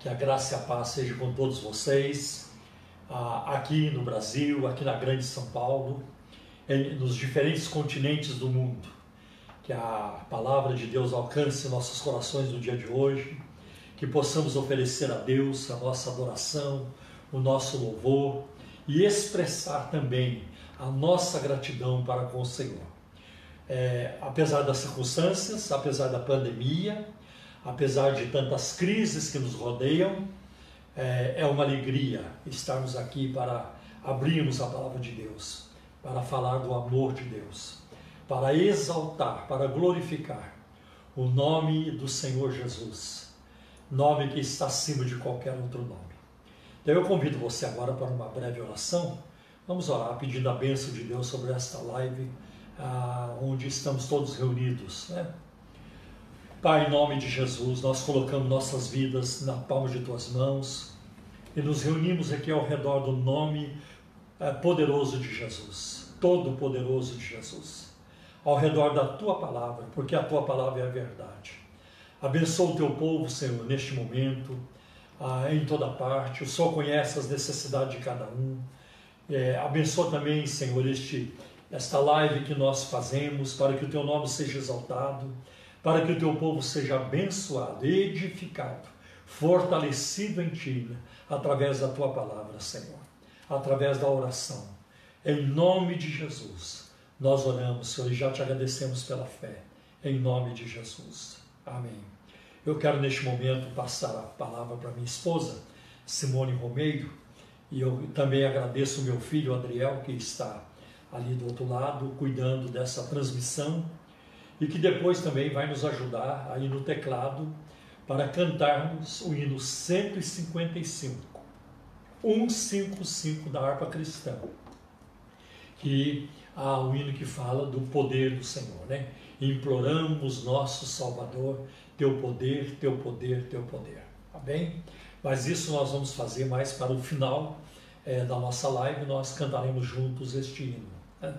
Que a graça e a paz seja com todos vocês, ah, aqui no Brasil, aqui na Grande São Paulo, nos diferentes continentes do mundo. Que a palavra de Deus alcance nossos corações no dia de hoje, que possamos oferecer a Deus a nossa adoração, o nosso louvor e expressar também a nossa gratidão para com o Senhor. É, apesar das circunstâncias, apesar da pandemia, apesar de tantas crises que nos rodeiam, é, é uma alegria estarmos aqui para abrirmos a palavra de Deus, para falar do amor de Deus, para exaltar, para glorificar o nome do Senhor Jesus, nome que está acima de qualquer outro nome. Então eu convido você agora para uma breve oração. Vamos orar pedindo a bênção de Deus sobre esta live, ah, onde estamos todos reunidos, né? Pai, em nome de Jesus, nós colocamos nossas vidas na palma de tuas mãos e nos reunimos aqui ao redor do nome eh, poderoso de Jesus, todo poderoso de Jesus, ao redor da tua palavra, porque a tua palavra é a verdade. Abençoa o teu povo, Senhor, neste momento, ah, em toda parte. O Senhor conhece as necessidades de cada um. É, abençoa também, Senhor, este, esta live que nós fazemos, para que o teu nome seja exaltado para que o teu povo seja abençoado, edificado, fortalecido em ti, através da tua palavra, Senhor, através da oração. Em nome de Jesus, nós oramos, Senhor, e já te agradecemos pela fé. Em nome de Jesus. Amém. Eu quero neste momento passar a palavra para minha esposa, Simone Romeiro, e eu também agradeço meu filho Adriel, que está ali do outro lado, cuidando dessa transmissão e que depois também vai nos ajudar aí no teclado para cantarmos o hino 155, 155 da harpa cristã, que há o hino que fala do poder do Senhor, né? Imploramos nosso Salvador, teu poder, teu poder, teu poder. Tá bem? Mas isso nós vamos fazer mais para o final é, da nossa live, nós cantaremos juntos este hino. Né?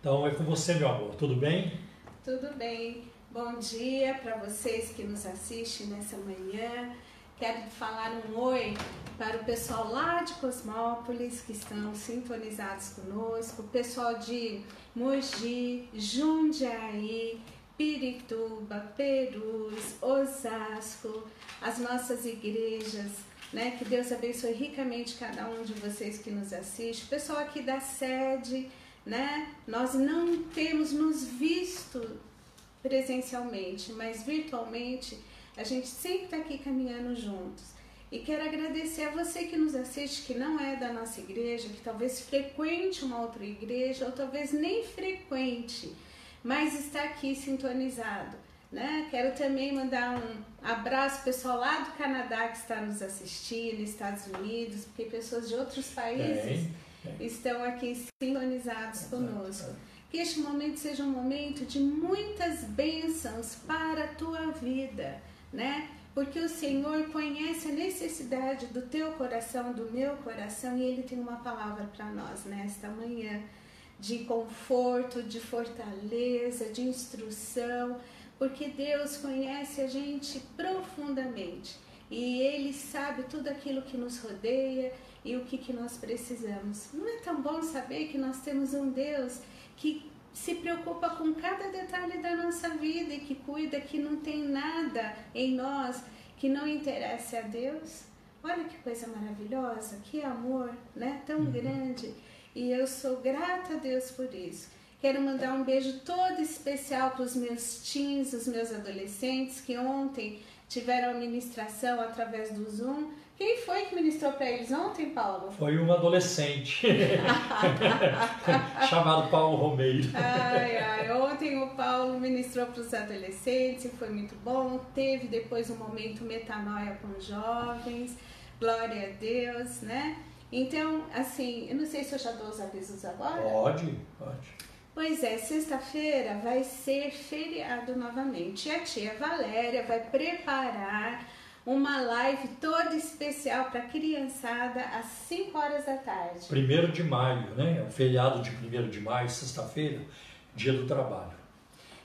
Então é com você, meu amor, tudo bem? Tudo bem. Bom dia para vocês que nos assistem nessa manhã. Quero falar um oi para o pessoal lá de Cosmópolis que estão sintonizados conosco, o pessoal de Mogi, Jundiaí, Pirituba, Perus, Osasco, as nossas igrejas, né? Que Deus abençoe ricamente cada um de vocês que nos assiste, o pessoal aqui da sede né? Nós não temos nos visto presencialmente, mas virtualmente a gente sempre está aqui caminhando juntos. E quero agradecer a você que nos assiste, que não é da nossa igreja, que talvez frequente uma outra igreja, ou talvez nem frequente, mas está aqui sintonizado. Né? Quero também mandar um abraço pessoal lá do Canadá que está nos assistindo, Estados Unidos, porque pessoas de outros países estão aqui sintonizados conosco. Que este momento seja um momento de muitas bênçãos para a tua vida, né? Porque o Senhor conhece a necessidade do teu coração, do meu coração, e Ele tem uma palavra para nós nesta manhã de conforto, de fortaleza, de instrução, porque Deus conhece a gente profundamente e Ele sabe tudo aquilo que nos rodeia e o que, que nós precisamos. Não é tão bom saber que nós temos um Deus que se preocupa com cada detalhe da nossa vida e que cuida que não tem nada em nós que não interesse a Deus? Olha que coisa maravilhosa, que amor, né? Tão uhum. grande. E eu sou grata a Deus por isso. Quero mandar um beijo todo especial para os meus teens, os meus adolescentes que ontem tiveram a ministração através do Zoom quem foi que ministrou para eles ontem, Paulo? Foi um adolescente chamado Paulo Romeiro. Ai, ai, ontem o Paulo ministrou para os adolescentes e foi muito bom. Teve depois um momento metanoia com os jovens. Glória a Deus, né? Então, assim, eu não sei se eu já dou os avisos agora. Pode, pode. Pois é, sexta-feira vai ser feriado novamente. E a tia Valéria vai preparar uma live toda especial para criançada às 5 horas da tarde. Primeiro de maio, né? É o feriado de 1 de maio, sexta-feira, dia do trabalho.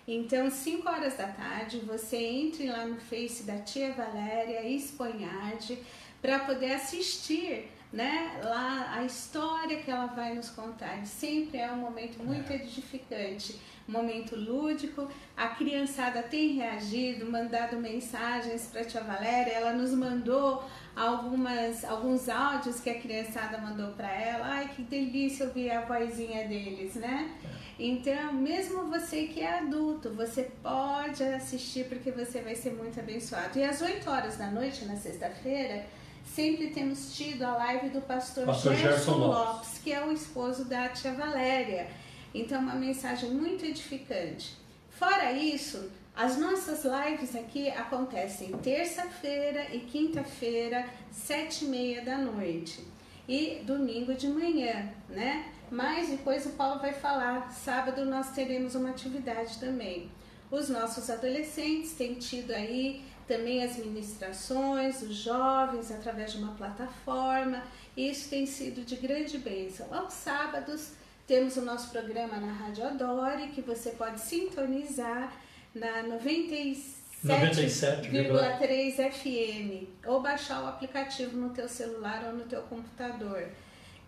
Então, 5 horas da tarde, você entre lá no Face da tia Valéria Esponhardi para poder assistir né, lá a história que ela vai nos contar. Sempre é um momento muito edificante, um momento lúdico. A criançada tem reagido, mandado mensagens para a tia Valéria. Ela nos mandou algumas alguns áudios que a criançada mandou para ela. Ai, que delícia ouvir a vozinha deles, né? Então, mesmo você que é adulto, você pode assistir porque você vai ser muito abençoado. E às 8 horas da noite, na sexta-feira, sempre temos tido a live do pastor, pastor Gerson, Gerson Lopes, Lopes, que é o esposo da tia Valéria. Então, uma mensagem muito edificante. Fora isso, as nossas lives aqui acontecem terça-feira e quinta-feira, sete e meia da noite. E domingo de manhã, né? Mas depois o Paulo vai falar. Sábado nós teremos uma atividade também. Os nossos adolescentes têm tido aí também as ministrações, os jovens através de uma plataforma. Isso tem sido de grande bênção. Aos sábados temos o nosso programa na Rádio Adore, que você pode sintonizar na 97,3 FM ou baixar o aplicativo no teu celular ou no teu computador.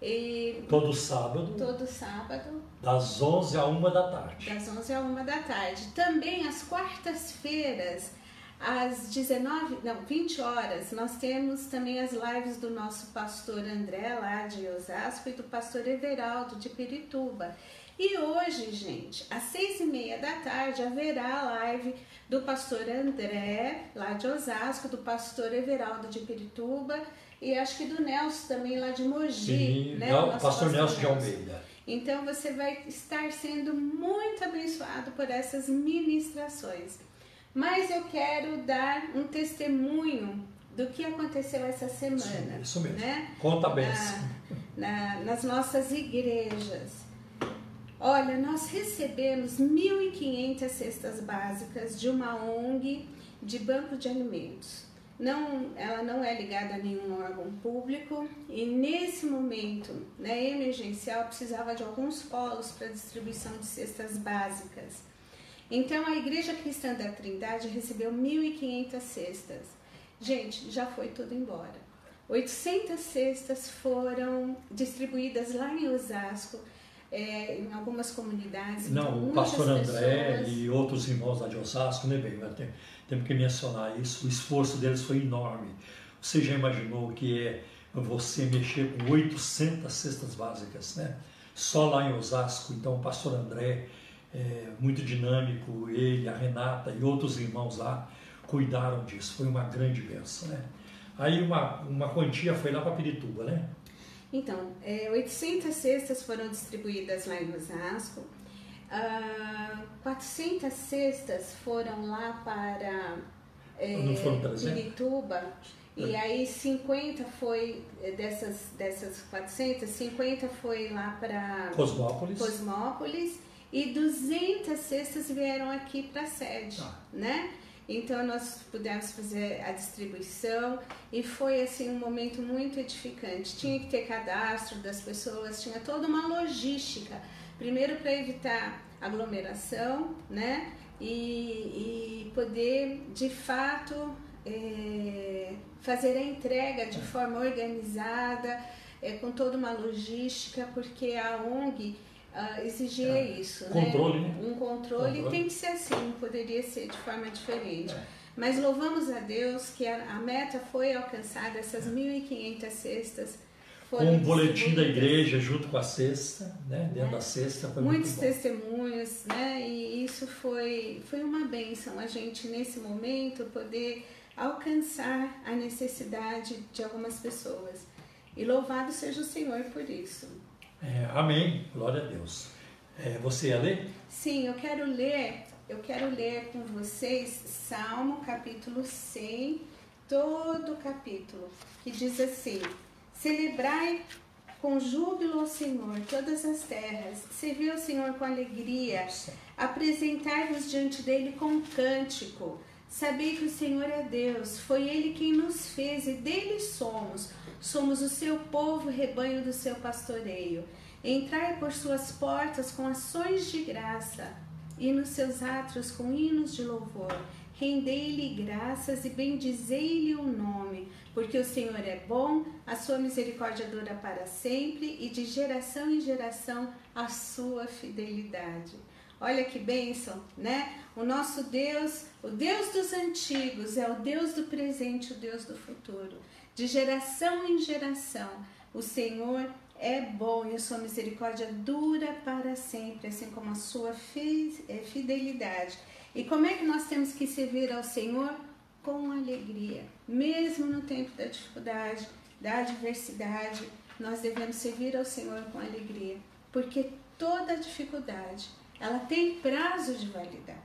E todo sábado. Todo sábado. Das 11 a 1 da tarde. Das 11 a 1 da tarde. Também às quartas-feiras, às 19, não, 20 horas, nós temos também as lives do nosso pastor André, lá de Osasco, e do pastor Everaldo, de Pirituba. E hoje, gente, às seis e meia da tarde, haverá a live do pastor André, lá de Osasco, do pastor Everaldo de Pirituba e acho que do Nelson também lá de Mogi. Sim, né? o pastor, pastor Nelson de Almeida. Então você vai estar sendo muito abençoado por essas ministrações. Mas eu quero dar um testemunho do que aconteceu essa semana. Sim, isso mesmo. Né? Conta bem. Na, na, nas nossas igrejas. Olha, nós recebemos 1.500 cestas básicas de uma ONG de banco de alimentos não, ela não é ligada a nenhum órgão público e nesse momento né, emergencial precisava de alguns polos para distribuição de cestas básicas. Então a Igreja Cristã da Trindade recebeu 1.500 cestas. Gente, já foi tudo embora. 800 cestas foram distribuídas lá em Osasco, é, em algumas comunidades. Não, o pastor André pessoas... e outros irmãos lá de Osasco, né, bem, temos que mencionar isso, o esforço deles foi enorme. Você já imaginou que é você mexer com 800 cestas básicas, né? Só lá em Osasco, então o pastor André, é, muito dinâmico, ele, a Renata e outros irmãos lá cuidaram disso, foi uma grande bênção, né? Aí uma, uma quantia foi lá para Pirituba, né? Então, é, 800 cestas foram distribuídas lá em Osasco, 400 ah, cestas foram lá para é, Pirituba. E é. aí 50 foi eh, dessas, dessas 400, 50 foi lá para Cosmópolis. Cosmópolis e 200 cestas vieram aqui para a sede, ah. né? Então nós pudemos fazer a distribuição e foi assim um momento muito edificante. Tinha que ter cadastro das pessoas, tinha toda uma logística Primeiro para evitar aglomeração, né? E, e poder de fato é, fazer a entrega de forma organizada, é, com toda uma logística, porque a ONG uh, exigia é. isso. Controle, né? Um controle, controle, tem que ser assim, poderia ser de forma diferente. É. Mas louvamos a Deus que a, a meta foi alcançada, essas 1.500 cestas com um boletim da igreja junto com a cesta, né? Dentro da cesta foi Muitos testemunhos, né? E isso foi, foi uma bênção a gente nesse momento poder alcançar a necessidade de algumas pessoas. E louvado seja o Senhor por isso. É, amém. Glória a Deus. É, você ia ler? Sim, eu quero ler, eu quero ler com vocês Salmo capítulo 100, todo o capítulo, que diz assim: Celebrai com júbilo ao Senhor todas as terras, servir ao Senhor com alegria, apresentai-vos diante dele com cântico. Sabei que o Senhor é Deus, foi Ele quem nos fez e dele somos. Somos o seu povo, rebanho do seu pastoreio. Entrai por suas portas com ações de graça. e nos seus átrios com hinos de louvor. Rendei-lhe graças e bendizei-lhe o nome, porque o Senhor é bom, a sua misericórdia dura para sempre e de geração em geração a sua fidelidade. Olha que bênção, né? O nosso Deus, o Deus dos antigos, é o Deus do presente, o Deus do futuro. De geração em geração, o Senhor é bom e a sua misericórdia dura para sempre, assim como a sua é, fidelidade. E como é que nós temos que servir ao Senhor? Com alegria, mesmo no tempo da dificuldade, da adversidade, nós devemos servir ao Senhor com alegria, porque toda dificuldade, ela tem prazo de validade.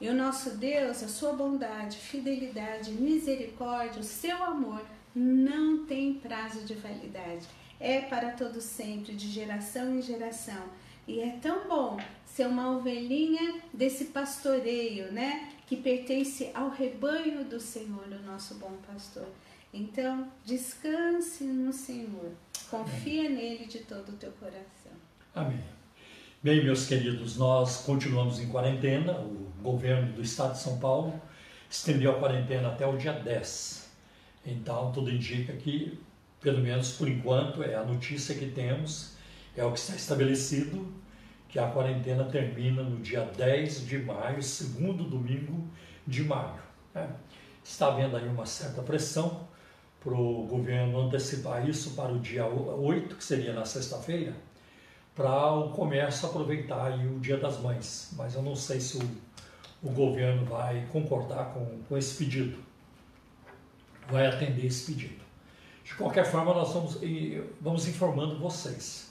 E o nosso Deus, a sua bondade, fidelidade, misericórdia, o seu amor não tem prazo de validade é para todo sempre, de geração em geração. E é tão bom ser uma ovelhinha desse pastoreio, né? Que pertence ao rebanho do Senhor, o nosso bom pastor. Então, descanse no Senhor. Confia Amém. nele de todo o teu coração. Amém. Bem, meus queridos, nós continuamos em quarentena. O governo do estado de São Paulo estendeu a quarentena até o dia 10. Então, tudo indica que pelo menos por enquanto, é a notícia que temos, é o que está estabelecido, que a quarentena termina no dia 10 de maio, segundo domingo de maio. Né? Está havendo aí uma certa pressão para o governo antecipar isso para o dia 8, que seria na sexta-feira, para o comércio aproveitar aí o Dia das Mães. Mas eu não sei se o, o governo vai concordar com, com esse pedido, vai atender esse pedido. De qualquer forma, nós vamos, vamos informando vocês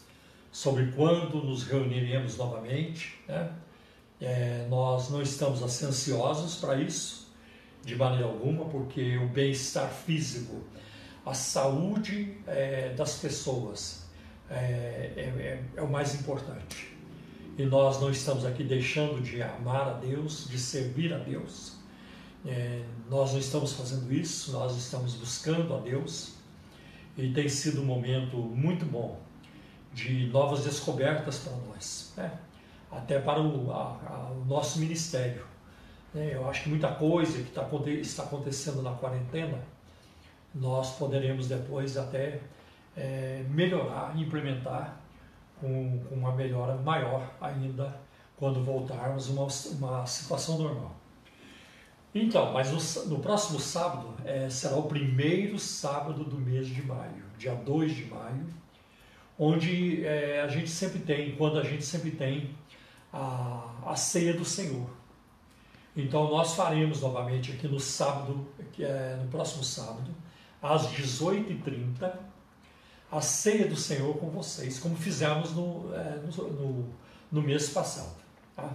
sobre quando nos reuniremos novamente. Né? É, nós não estamos assim, ansiosos para isso, de maneira alguma, porque o bem-estar físico, a saúde é, das pessoas é, é, é, é o mais importante. E nós não estamos aqui deixando de amar a Deus, de servir a Deus. É, nós não estamos fazendo isso, nós estamos buscando a Deus e tem sido um momento muito bom de novas descobertas para nós, né? até para o, a, a, o nosso ministério. Né? Eu acho que muita coisa que tá, está acontecendo na quarentena, nós poderemos depois até é, melhorar, implementar com, com, uma melhora maior ainda quando voltarmos uma, uma situação normal. Então, mas no, no próximo sábado é, será o primeiro sábado do mês de maio, dia 2 de maio, onde é, a gente sempre tem, quando a gente sempre tem a, a ceia do Senhor. Então nós faremos novamente aqui no sábado, é no próximo sábado, às 18h30, a ceia do Senhor com vocês, como fizemos no, é, no, no, mês passado. Tá?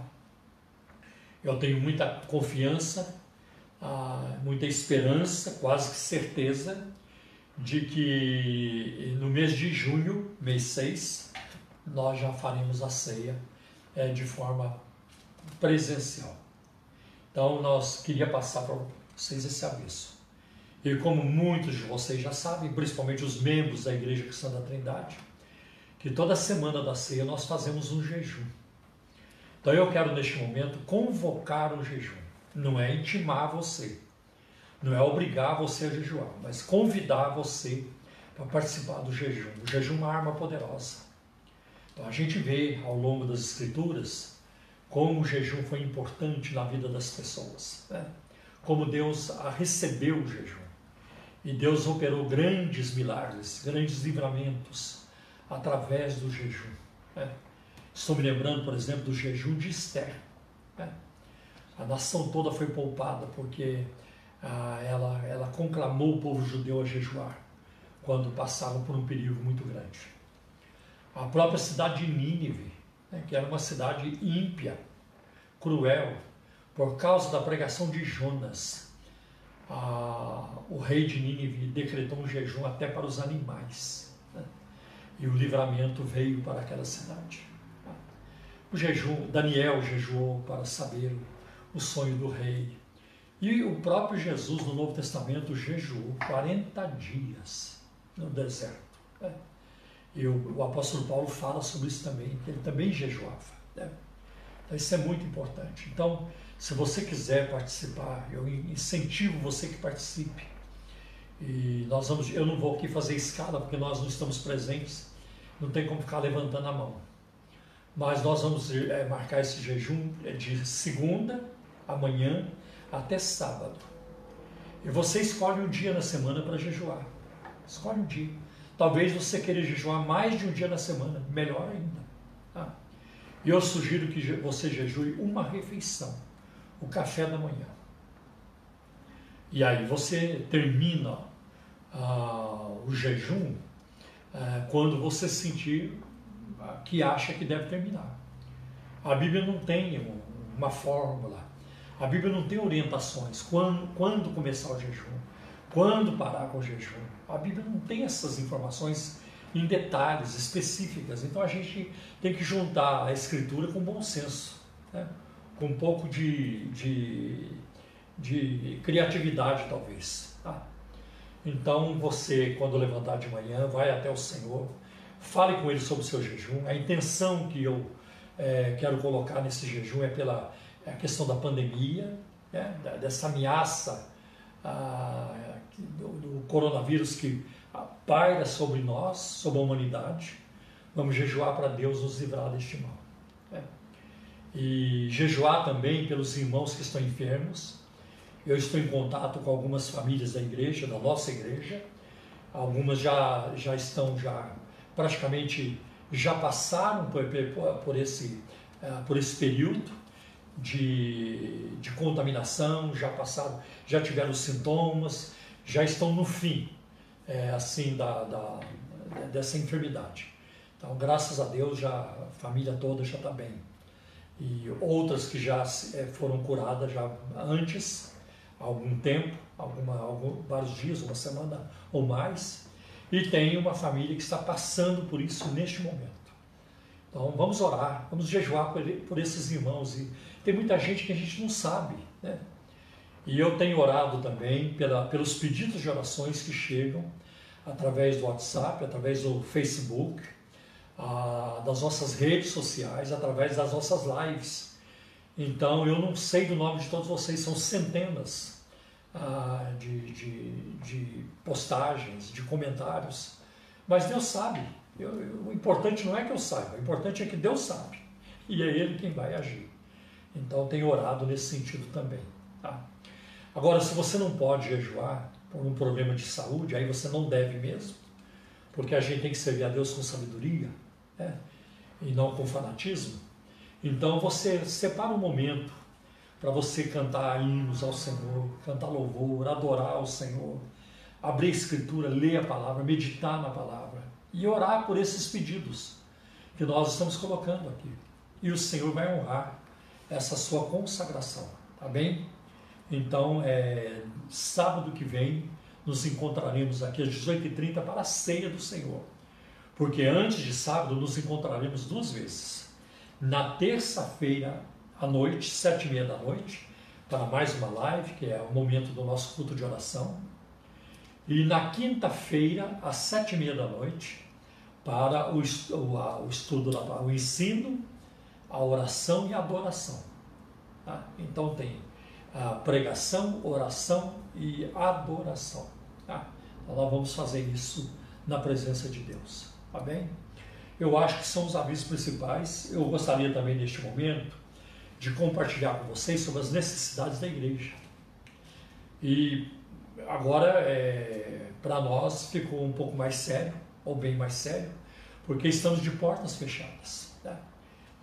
Eu tenho muita confiança ah, muita esperança, quase que certeza, de que no mês de junho, mês 6, nós já faremos a ceia é, de forma presencial. Então, nós queria passar para vocês esse aviso. E como muitos de vocês já sabem, principalmente os membros da Igreja Cristã da Trindade, que toda semana da ceia nós fazemos um jejum. Então eu quero neste momento convocar o jejum não é intimar você, não é obrigar você a jejuar, mas convidar você para participar do jejum. O jejum é uma arma poderosa. Então a gente vê ao longo das escrituras como o jejum foi importante na vida das pessoas, né? como Deus recebeu o jejum. E Deus operou grandes milagres, grandes livramentos através do jejum. Né? Estou me lembrando, por exemplo, do jejum de Esther. Né? a nação toda foi poupada porque ah, ela, ela conclamou o povo judeu a jejuar quando passavam por um perigo muito grande. A própria cidade de Nínive, né, que era uma cidade ímpia, cruel, por causa da pregação de Jonas, o rei de Nínive decretou um jejum até para os animais. Né, e o livramento veio para aquela cidade. O jejum, Daniel jejuou para saber o sonho do rei. E o próprio Jesus, no Novo Testamento, jejuou 40 dias no deserto. Né? E o, o, apóstolo Paulo fala sobre isso também, que ele também jejuava. Né? Então, isso é muito importante. Então, se você quiser participar, eu incentivo você que participe. E nós vamos, eu não vou aqui fazer escala porque nós não estamos presentes, não tem como ficar levantando a mão. Mas nós vamos é, marcar esse jejum de segunda, amanhã, até sábado. E você escolhe um dia na semana para jejuar. Escolhe um dia. Talvez você queira jejuar mais de um dia na semana, melhor ainda. Ah. E eu sugiro que você jejue uma refeição, o café da manhã. E aí você termina ah, o jejum ah, quando você sentir ah, que acha que deve terminar. A Bíblia não tem uma fórmula, a Bíblia não tem orientações quando, quando começar o jejum, quando parar com o jejum. A Bíblia não tem essas informações em detalhes específicas. Então a gente tem que juntar a escritura com bom senso, né? Com um pouco de, de, de criatividade, talvez. Tá? Então você, quando levantar de manhã, vai até o Senhor, fale com Ele sobre o seu jejum. A intenção que eu é, quero colocar nesse jejum é pela é a questão da pandemia, né? dessa ameaça ah, do, do coronavírus que paira sobre nós, sobre a humanidade. Vamos jejuar para Deus nos livrar deste mal. E jejuar também pelos irmãos que estão enfermos. Eu estou em contato com algumas famílias da igreja, da nossa igreja. Algumas já, já estão já praticamente já passaram por, por, esse, uh, por esse período de, de contaminação, já passaram, já tiveram sintomas, já estão no fim é, assim da, da, dessa enfermidade. Então, graças a Deus, já a família toda já está bem. E outras que já é, foram curadas já antes, algum tempo, alguma, algum, vários dias, uma semana ou mais. E tem uma família que está passando por isso neste momento. Então vamos orar, vamos jejuar por, por esses irmãos. E tem muita gente que a gente não sabe. Né? E eu tenho orado também pela, pelos pedidos de orações que chegam através do WhatsApp, através do Facebook, das nossas redes sociais, através das nossas lives. Então eu não sei do nome de todos vocês, são centenas ah, de, de, de, postagens, de comentários, mas Deus sabe. Eu, eu, o importante não é que eu saiba, o importante é que Deus sabe e é Ele quem vai agir. Então tenho orado nesse sentido também. Tá? Agora, se você não pode jejuar, por um problema de saúde, aí você não deve mesmo, porque a gente tem que servir a Deus com sabedoria né? e não com fanatismo. Então você separa um momento para você cantar hinos ao Senhor, cantar louvor, adorar ao Senhor, abrir a Escritura, ler a palavra, meditar na palavra e orar por esses pedidos que nós estamos colocando aqui. E o Senhor vai honrar essa sua consagração, tá bem? Então, é, sábado que vem, nos encontraremos aqui às 18h30 para a ceia do Senhor. Porque antes de sábado, nos encontraremos duas vezes. Na terça-feira à noite, sete e meia da noite, para mais uma live, que é o momento do nosso culto de oração. E na quinta-feira, às sete e meia da noite, para o, o, o estudo, o ensino, a oração e a adoração. Tá? Então tem a pregação, oração e adoração. Ah, então nós vamos fazer isso na presença de Deus. Tá bem? Eu acho que são os avisos principais. Eu gostaria também, neste momento, de compartilhar com vocês sobre as necessidades da igreja. E agora, é, para nós, ficou um pouco mais sério, ou bem mais sério, porque estamos de portas fechadas. Né?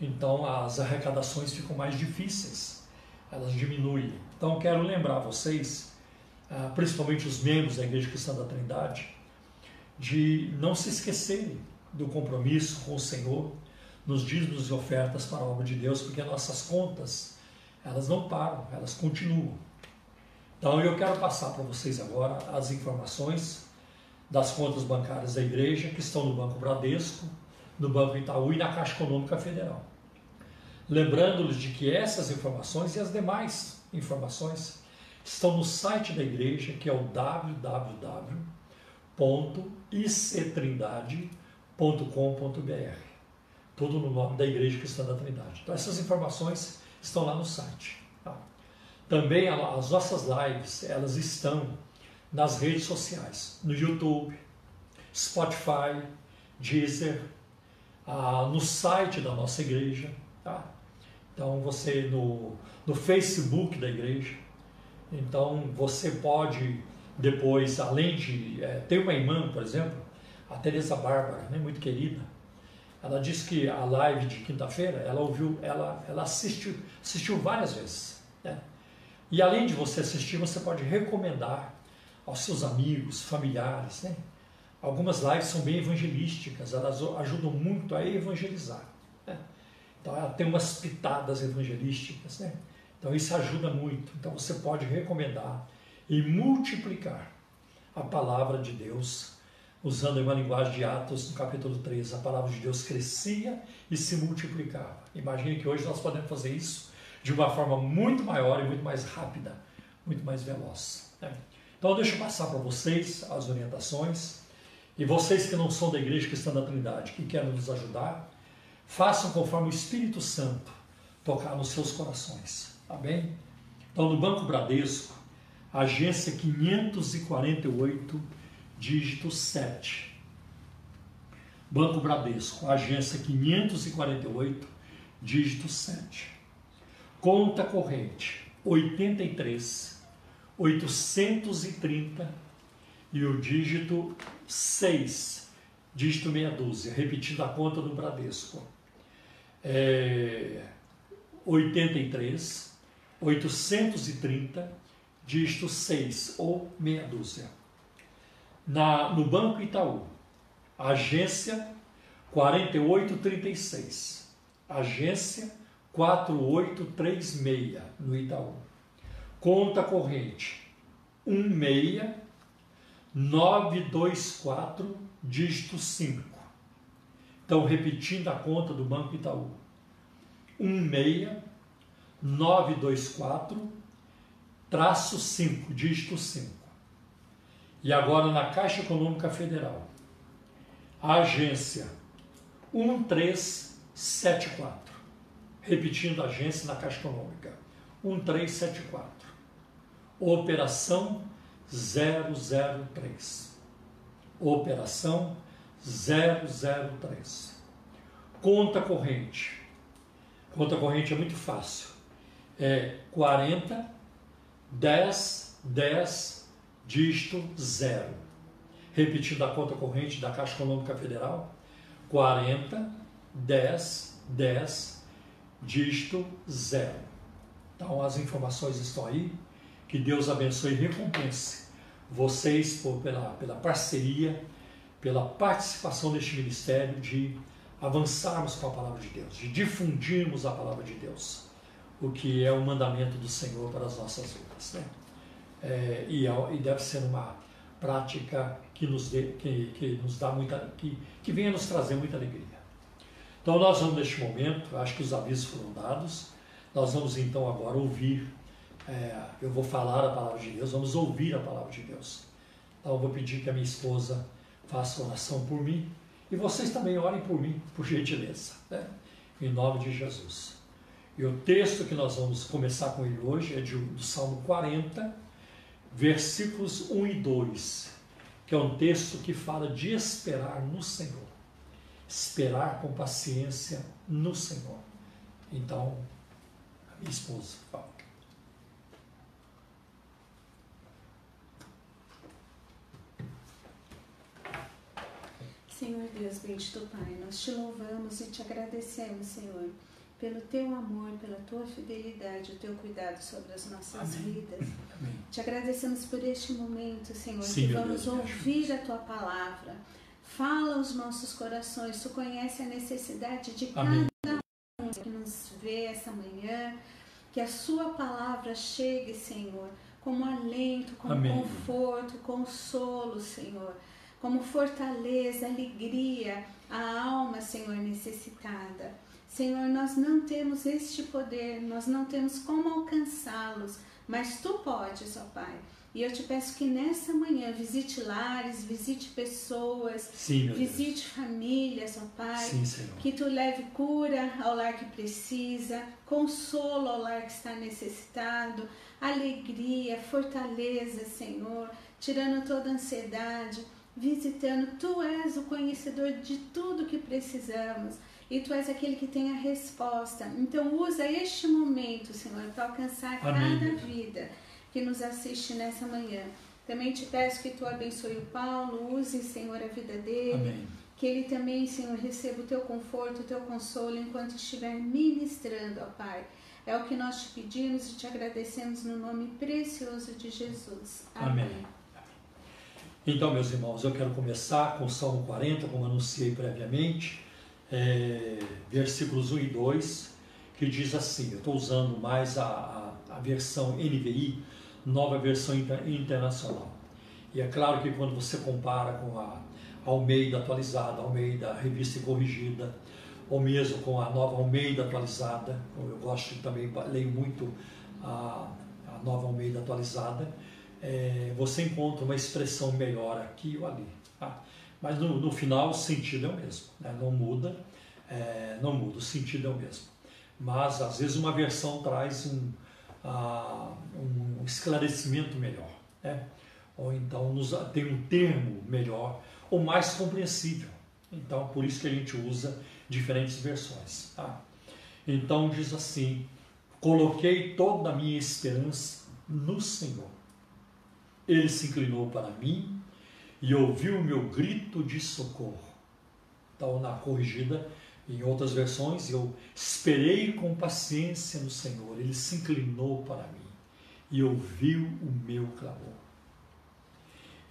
Então, as arrecadações ficam mais difíceis elas diminuem. Então quero lembrar vocês, ah, principalmente os membros da Igreja Cristã da Trindade, de não se esquecerem do compromisso com o Senhor nos dízimos e ofertas para a obra de Deus, porque nossas contas, elas não param, elas continuam. Então eu quero passar para vocês agora as informações das contas bancárias da igreja que estão no Banco Bradesco, no Banco Itaú e na Caixa Econômica Federal lembrando-lhes de que essas informações e as demais informações estão no site da igreja, que é o www.ictrindade.com.br. tudo no nome da Igreja Cristã da Trindade. Então essas informações estão lá no site. Tá? Também as nossas lives, elas estão nas redes sociais, no YouTube, Spotify, Deezer, ah, no site da nossa igreja. Tá? Então você no, no Facebook da igreja. Então você pode depois, além de. É, tem uma irmã, por exemplo, a Teresa Bárbara, né, muito querida. Ela disse que a live de quinta-feira ela ouviu, ela, ela assistiu, assistiu várias vezes. Né? E além de você assistir, você pode recomendar aos seus amigos, familiares. Né? Algumas lives são bem evangelísticas, elas ajudam muito a evangelizar. Né? Então ela tem umas pitadas evangelísticas. Né? Então isso ajuda muito. Então você pode recomendar e multiplicar a palavra de Deus, usando uma linguagem de Atos, no capítulo 3, a palavra de Deus crescia e se multiplicava. Imagine que hoje nós podemos fazer isso de uma forma muito maior e muito mais rápida, muito mais veloz. Né? Então, deixa eu passar para vocês as orientações. E vocês que não são da Igreja Cristã da Trindade, que querem nos ajudar, façam conforme o Espírito Santo tocar nos seus corações. Tá bem? Então, no Banco Bradesco, agência 548, dígito 7. Banco Bradesco, agência 548, dígito 7. Conta corrente 83 830 e o dígito 6, dígito meia dúzia, repetindo a conta do Bradesco. É, 83, 830, dígito 6 ou meia dúzia. Na, no Banco Itaú, agência 4836, agência 4836 no Itaú. Conta corrente 16924, dígito 5. Então, repetindo a conta do Banco Itaú. 16924, traço 5, dígito 5. E agora na Caixa Econômica Federal. Agência 1374. Repetindo a agência na Caixa Econômica. 1374 Operação 003. Operação 003. Conta corrente. Conta corrente é muito fácil. É 40 10 10 dígito 0. Repetindo a conta corrente da Caixa Econômica Federal, 40 10 10 dígito 0. Então as informações estão aí. Que Deus abençoe e recompense vocês por, pela, pela parceria, pela participação neste ministério de avançarmos com a palavra de Deus, de difundirmos a palavra de Deus, o que é o mandamento do Senhor para as nossas vidas. Né? É, e, é, e, deve ser uma prática que nos, dê, que, que nos dá muita, que, que venha nos trazer muita alegria. Então nós vamos neste momento, acho que os avisos foram dados, nós vamos então agora ouvir é, eu vou falar a palavra de Deus, vamos ouvir a palavra de Deus. Então eu vou pedir que a minha esposa faça oração por mim e vocês também orem por mim, por gentileza, né? em nome de Jesus. E o texto que nós vamos começar com ele hoje é de, do Salmo 40, versículos 1 e 2, que é um texto que fala de esperar no Senhor. Esperar com paciência no Senhor. Então, a minha esposa, fala. Senhor Deus, bendito Pai, nós te louvamos e te agradecemos, Senhor, pelo teu amor, pela tua fidelidade, o teu cuidado sobre as nossas Amém. vidas. Amém. Te agradecemos por este momento, Senhor, Sim, que vamos Deus, ouvir a tua palavra. Fala aos nossos corações, tu conhece a necessidade de Amém. cada um que nos vê essa manhã, que a sua palavra chegue, Senhor, como alento, como conforto, consolo, Senhor como fortaleza, alegria à alma, Senhor, necessitada. Senhor, nós não temos este poder, nós não temos como alcançá-los, mas tu podes, ó Pai. E eu te peço que nessa manhã visite lares, visite pessoas, Sim, visite famílias, ó Pai. Sim. Que tu leve cura ao lar que precisa, consolo ao lar que está necessitado, alegria, fortaleza, Senhor, tirando toda ansiedade, visitando. Tu és o conhecedor de tudo que precisamos e tu és aquele que tem a resposta. Então usa este momento, Senhor, para alcançar Amém. cada vida que nos assiste nessa manhã. Também te peço que tu abençoe o Paulo, use, Senhor, a vida dele. Amém. Que ele também, Senhor, receba o teu conforto, o teu consolo enquanto estiver ministrando, ó Pai. É o que nós te pedimos e te agradecemos no nome precioso de Jesus. Amém. Amém. Então, meus irmãos, eu quero começar com o Salmo 40, como anunciei previamente, é, versículos 1 e 2, que diz assim: eu estou usando mais a, a, a, versão NVI, nova versão inter, internacional. E é claro que quando você compara com a Almeida atualizada, Almeida revista e corrigida, ou mesmo com a nova Almeida atualizada, eu gosto também, leio muito a, a nova Almeida atualizada, é, você encontra uma expressão melhor aqui ou ali. Mas no, no, final o sentido é o mesmo, né? não muda, é, não muda, o sentido é o mesmo. Mas às vezes uma versão traz um, uh, um esclarecimento melhor, né? ou então nos, tem um termo melhor ou mais compreensível. Então por isso que a gente usa diferentes versões. Tá? Então diz assim: coloquei toda a minha esperança no Senhor. Ele se inclinou para mim e ouviu o meu grito de socorro. Então, na corrigida, em outras versões, eu esperei com paciência no Senhor. Ele se inclinou para mim e ouviu o meu clamor.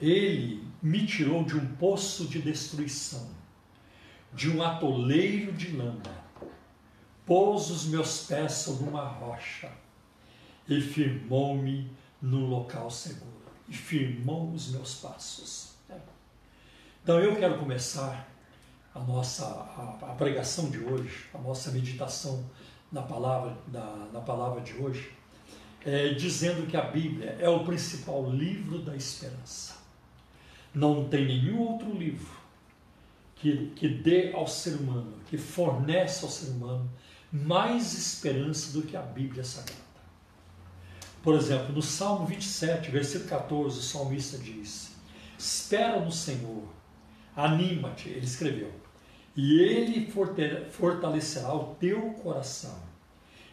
Ele me tirou de um poço de destruição, de um atoleiro de lama, pôs os meus pés sobre uma rocha e firmou-me num local seguro, e firmou os meus passos. Então eu quero começar a nossa a, a pregação de hoje, a nossa meditação na palavra, da, na palavra de hoje, é, dizendo que a Bíblia é o principal livro da esperança. Não tem nenhum outro livro que, que dê ao ser humano, que fornece ao ser humano mais esperança do que a Bíblia Sagrada. Por exemplo, no Salmo 27, versículo 14, o salmista diz: Espera no Senhor, anima-te, ele escreveu, e ele fortalecerá o teu coração.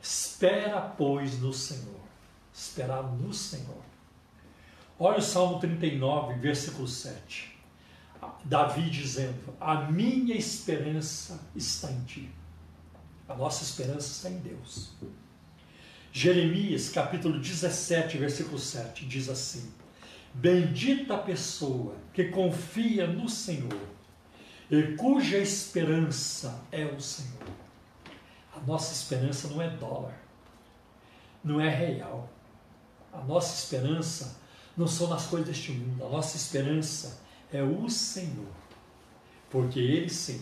Espera, pois, no Senhor. Esperar no Senhor. Olha o Salmo 39, versículo 7. Davi dizendo: A minha esperança está em ti. A nossa esperança está em Deus. Jeremias, capítulo 17, versículo 7, diz assim: Bendita a pessoa que confia no Senhor e cuja esperança é o Senhor. A nossa esperança não é dólar, não é real. A nossa esperança não são nas coisas deste mundo. A nossa esperança é o Senhor, porque Ele sim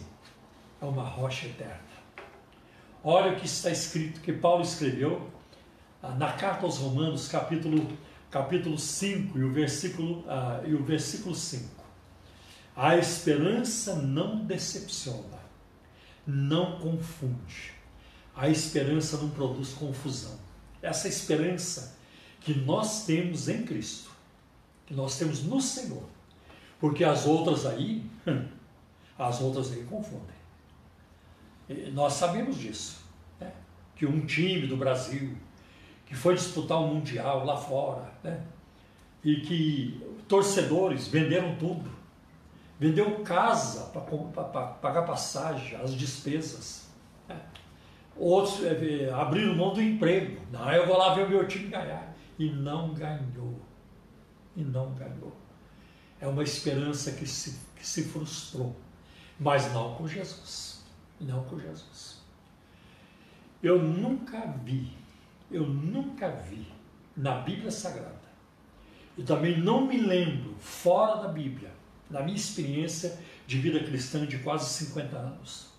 é uma rocha eterna. Olha o que está escrito, que Paulo escreveu ah, na carta aos Romanos, capítulo, capítulo 5 e o versículo, uh, e o versículo 5. A esperança não decepciona, não confunde. A esperança não produz confusão. Essa esperança que nós temos em Cristo, que nós temos no Senhor, porque as outras aí, as outras aí confundem. E nós sabemos disso, né? que um time do Brasil que foi disputar o um mundial lá fora, né? e que torcedores venderam tudo vendeu casa para pagar passagem, as despesas. Né? Outros é, abriram mão do emprego. Não, eu vou lá ver o meu time ganhar. E não ganhou. E não ganhou. É uma esperança que se, que se frustrou. Mas não com Jesus. Não com Jesus. Eu nunca vi, eu nunca vi na Bíblia Sagrada, e também não me lembro fora da Bíblia, na minha experiência de vida cristã de quase 50 anos.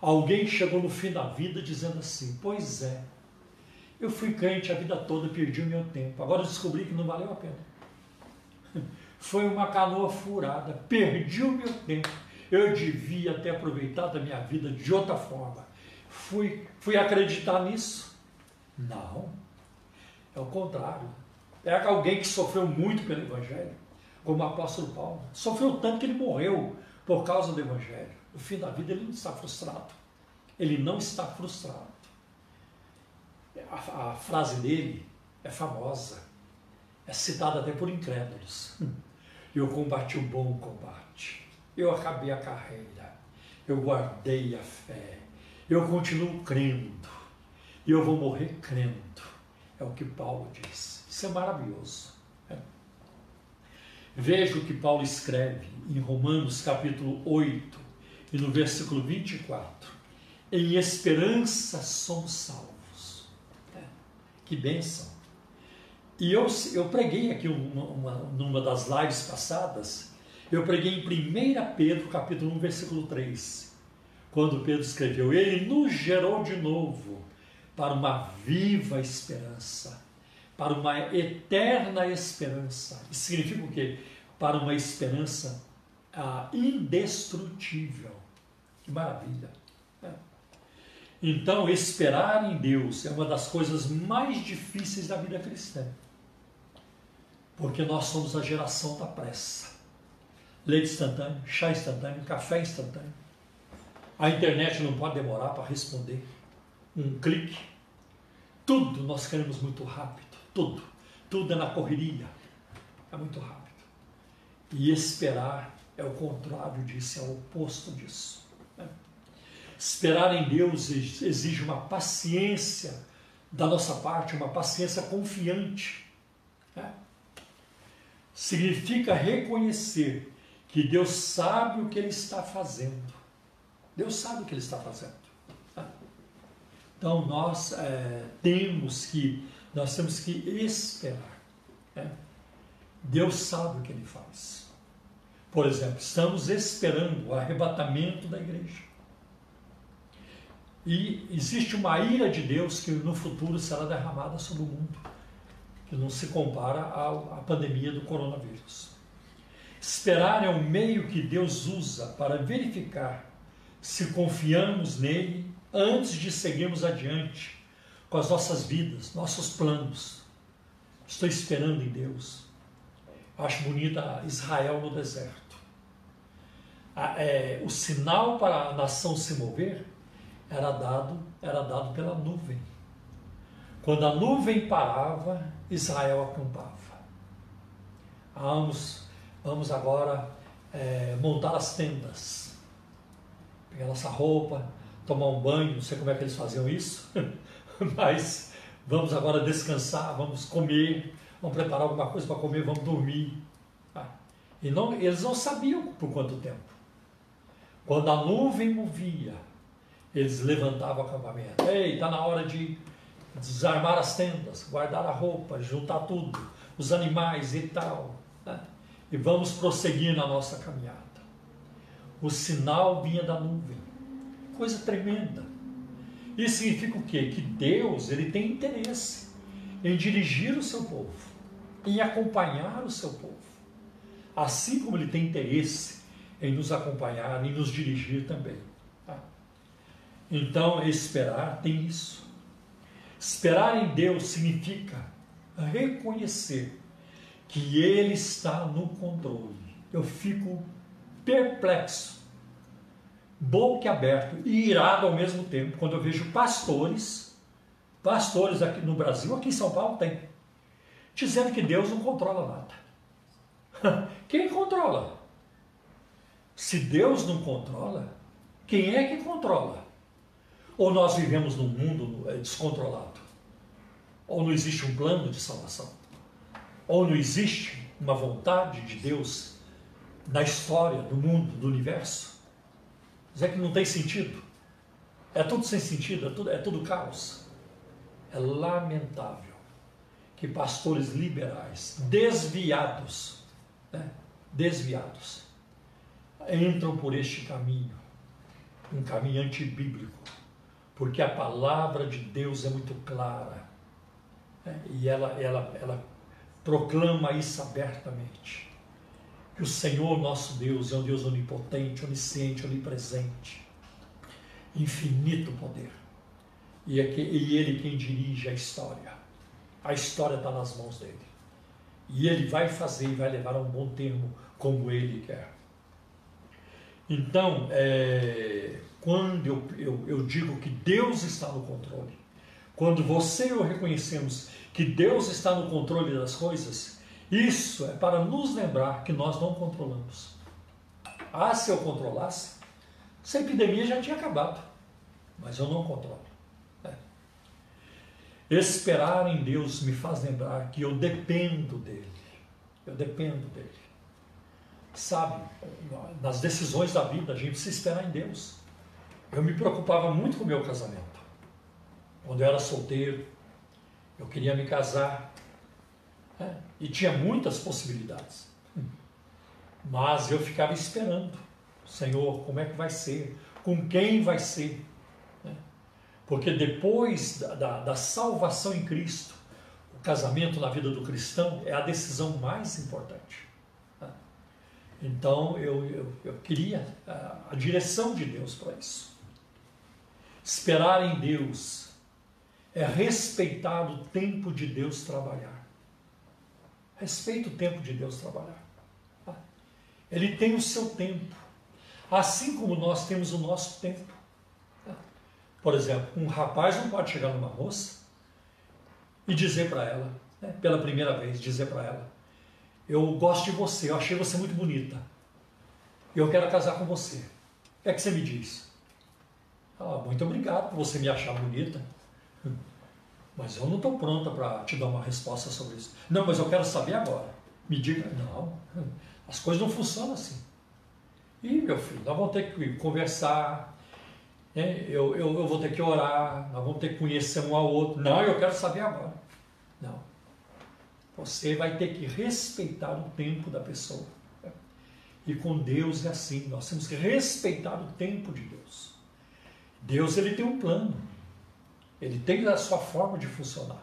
Alguém chegou no fim da vida dizendo assim: Pois é, eu fui crente a vida toda, perdi o meu tempo, agora descobri que não valeu a pena. Foi uma canoa furada, perdi o meu tempo. Eu devia ter aproveitado a minha vida de outra forma. Fui, fui acreditar nisso? Não. É o contrário. É alguém que sofreu muito pelo Evangelho, como o apóstolo Paulo. Sofreu tanto que ele morreu por causa do Evangelho. No fim da vida ele não está frustrado. Ele não está frustrado. A, a frase dele é famosa, é citada até por incrédulos. Eu combati o bom combate, eu acabei a carreira, eu guardei a fé, eu continuo crendo, e eu vou morrer crendo. É o que Paulo diz. Isso é maravilhoso. Né? Veja o que Paulo escreve em Romanos capítulo 8 e no versículo 24. Em esperança somos salvos. É. Que bênção. E eu, eu preguei aqui uma, uma, numa das lives passadas, eu preguei em 1 Pedro, capítulo 1, versículo 3, quando Pedro escreveu: Ele nos gerou de novo para uma viva esperança, para uma eterna esperança. Isso significa o quê? Para uma esperança ah, indestrutível. Que maravilha! Né? Então, esperar em Deus é uma das coisas mais difíceis da vida cristã porque nós somos a geração da pressa. Leite instantâneo, chá instantâneo, café instantâneo. A internet não pode demorar para responder. Um clique. Tudo nós queremos muito rápido. Tudo. Tudo é na correria. É muito rápido. E esperar é o contrário disso, é o oposto disso. Né? Esperar em Deus exige uma paciência da nossa parte, uma paciência confiante. Né? significa reconhecer que Deus sabe o que Ele está fazendo. Deus sabe o que Ele está fazendo. Então nós é, temos que nós temos que esperar. Né? Deus sabe o que Ele faz. Por exemplo, estamos esperando o arrebatamento da igreja. E existe uma ira de Deus que no futuro será derramada sobre o mundo que não se compara à, pandemia do coronavírus. Esperar é o meio que Deus usa para verificar se confiamos nele antes de seguirmos adiante com as nossas vidas, nossos planos. Estou esperando em Deus. Acho bonita Israel no deserto. É, o sinal para a nação se mover era dado, era dado pela nuvem. Quando a nuvem parava, Israel acampava. Vamos, vamos agora é, montar as tendas. Pegar nossa roupa, tomar um banho, não sei como é que eles faziam isso, mas vamos agora descansar, vamos comer, vamos preparar alguma coisa para comer, vamos dormir. Ah, e não, eles não sabiam por quanto tempo. Quando a nuvem movia, eles levantavam o acampamento. Ei, está na hora de desarmar as tendas, guardar a roupa, juntar tudo, os animais e tal. Né? E vamos prosseguir na nossa caminhada. O sinal vinha da nuvem. Coisa tremenda. Isso significa o quê? Que Deus ele tem interesse em dirigir o seu povo, em acompanhar o seu povo. Assim como ele tem interesse em nos acompanhar, em nos dirigir também. Tá? Então, esperar tem isso. Esperar em Deus significa reconhecer que Ele está no controle. Eu fico perplexo, boca aberto e irado ao mesmo tempo quando eu vejo pastores, pastores aqui no Brasil, aqui em São Paulo tem, dizendo que Deus não controla nada. Quem controla? Se Deus não controla, quem é que controla? Ou nós vivemos num mundo é, descontrolado? Ou não existe um plano de salvação? Ou não existe uma vontade de Deus na história do mundo, do universo? É que não tem sentido. É tudo sem sentido, é tudo, é tudo caos. É lamentável que pastores liberais, desviados, né, desviados, entram por este caminho, um caminho antibíblico porque a palavra de Deus é muito clara né? e ela, ela, ela proclama isso abertamente. Que o Senhor nosso Deus é um Deus onipotente, onisciente, onipresente, infinito poder. E, é que, e Ele quem dirige a história. A história está nas mãos dele. E Ele vai fazer e vai levar a um bom termo como Ele quer. Então, é, quando eu, eu, eu digo que Deus está no controle, quando você e eu reconhecemos que Deus está no controle das coisas, isso é para nos lembrar que nós não controlamos. Ah, se eu controlasse, essa epidemia já tinha acabado, mas eu não controlo. É. Esperar em Deus me faz lembrar que eu dependo dele. Eu dependo dele. Sabe, nas decisões da vida a gente precisa esperar em Deus. Eu me preocupava muito com o meu casamento. Quando eu era solteiro, eu queria me casar. E tinha muitas possibilidades. Mas eu ficava esperando. Senhor, como é que vai ser? Com quem vai ser? Né? Porque depois da, da, da salvação em Cristo, o casamento na vida do cristão é a decisão mais importante. Né? Então eu, eu, eu queria a direção de Deus para isso. Esperar em Deus é respeitar o tempo de Deus trabalhar. Respeita o tempo de Deus trabalhar. Ele tem o seu tempo, assim como nós temos o nosso tempo. Por exemplo, um rapaz não pode chegar numa moça e dizer para ela, né, pela primeira vez, dizer para ela: Eu gosto de você, eu achei você muito bonita, eu quero casar com você. O que é que você me diz? Ah, muito obrigado por você me achar bonita. Mas eu não estou pronta para te dar uma resposta sobre isso. Não, mas eu quero saber agora. Me diga. Não, as coisas não funcionam assim. E, meu filho, nós vamos ter que conversar, né? eu, eu, eu vou ter que orar, nós vamos ter que conhecer um ao outro. Não, eu quero saber agora. Não. Você vai ter que respeitar o tempo da pessoa. E com Deus é assim, nós temos que respeitar o tempo de Deus. Deus ele tem um plano. Ele tem a sua forma de funcionar.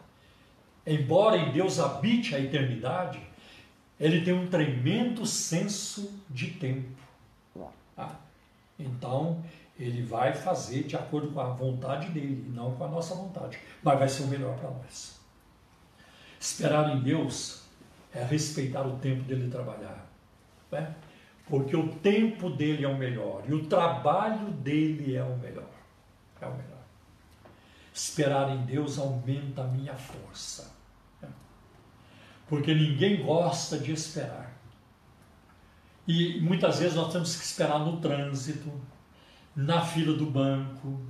Embora em Deus habite a eternidade, ele tem um tremendo senso de tempo. Ah, então, ele vai fazer de acordo com a vontade dele, não com a nossa vontade, mas vai ser o melhor para nós. Esperar em Deus é respeitar o tempo dele trabalhar, né? porque o tempo dele é o melhor e o trabalho dele é o melhor é o melhor. Esperar em Deus aumenta a minha força. Porque ninguém gosta de esperar. E muitas vezes nós temos que esperar no trânsito, na fila do banco,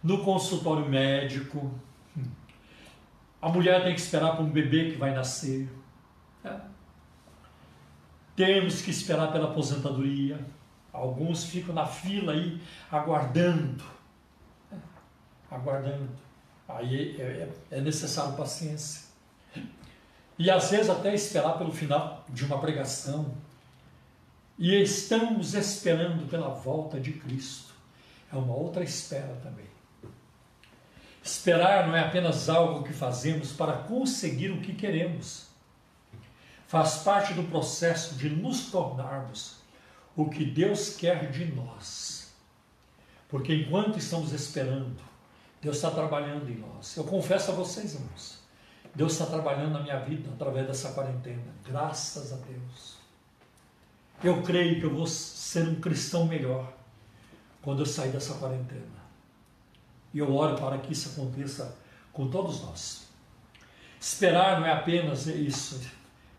no consultório médico. A mulher tem que esperar por um bebê que vai nascer. Temos que esperar pela aposentadoria. Alguns ficam na fila aí aguardando aguardando. Aí é, é, é necessário paciência. E às vezes até esperar pelo final de uma pregação. E estamos esperando pela volta de Cristo. É uma outra espera também. Esperar não é apenas algo que fazemos para conseguir o que queremos. Faz parte do processo de nos tornarmos o que Deus quer de nós. Porque enquanto estamos esperando, Deus está trabalhando em nós. Eu confesso a vocês, irmãos, Deus está trabalhando na minha vida através dessa quarentena. Graças a Deus. Eu creio que eu vou ser um cristão melhor quando eu sair dessa quarentena. E eu oro para que isso aconteça com todos nós. Esperar não é apenas isso,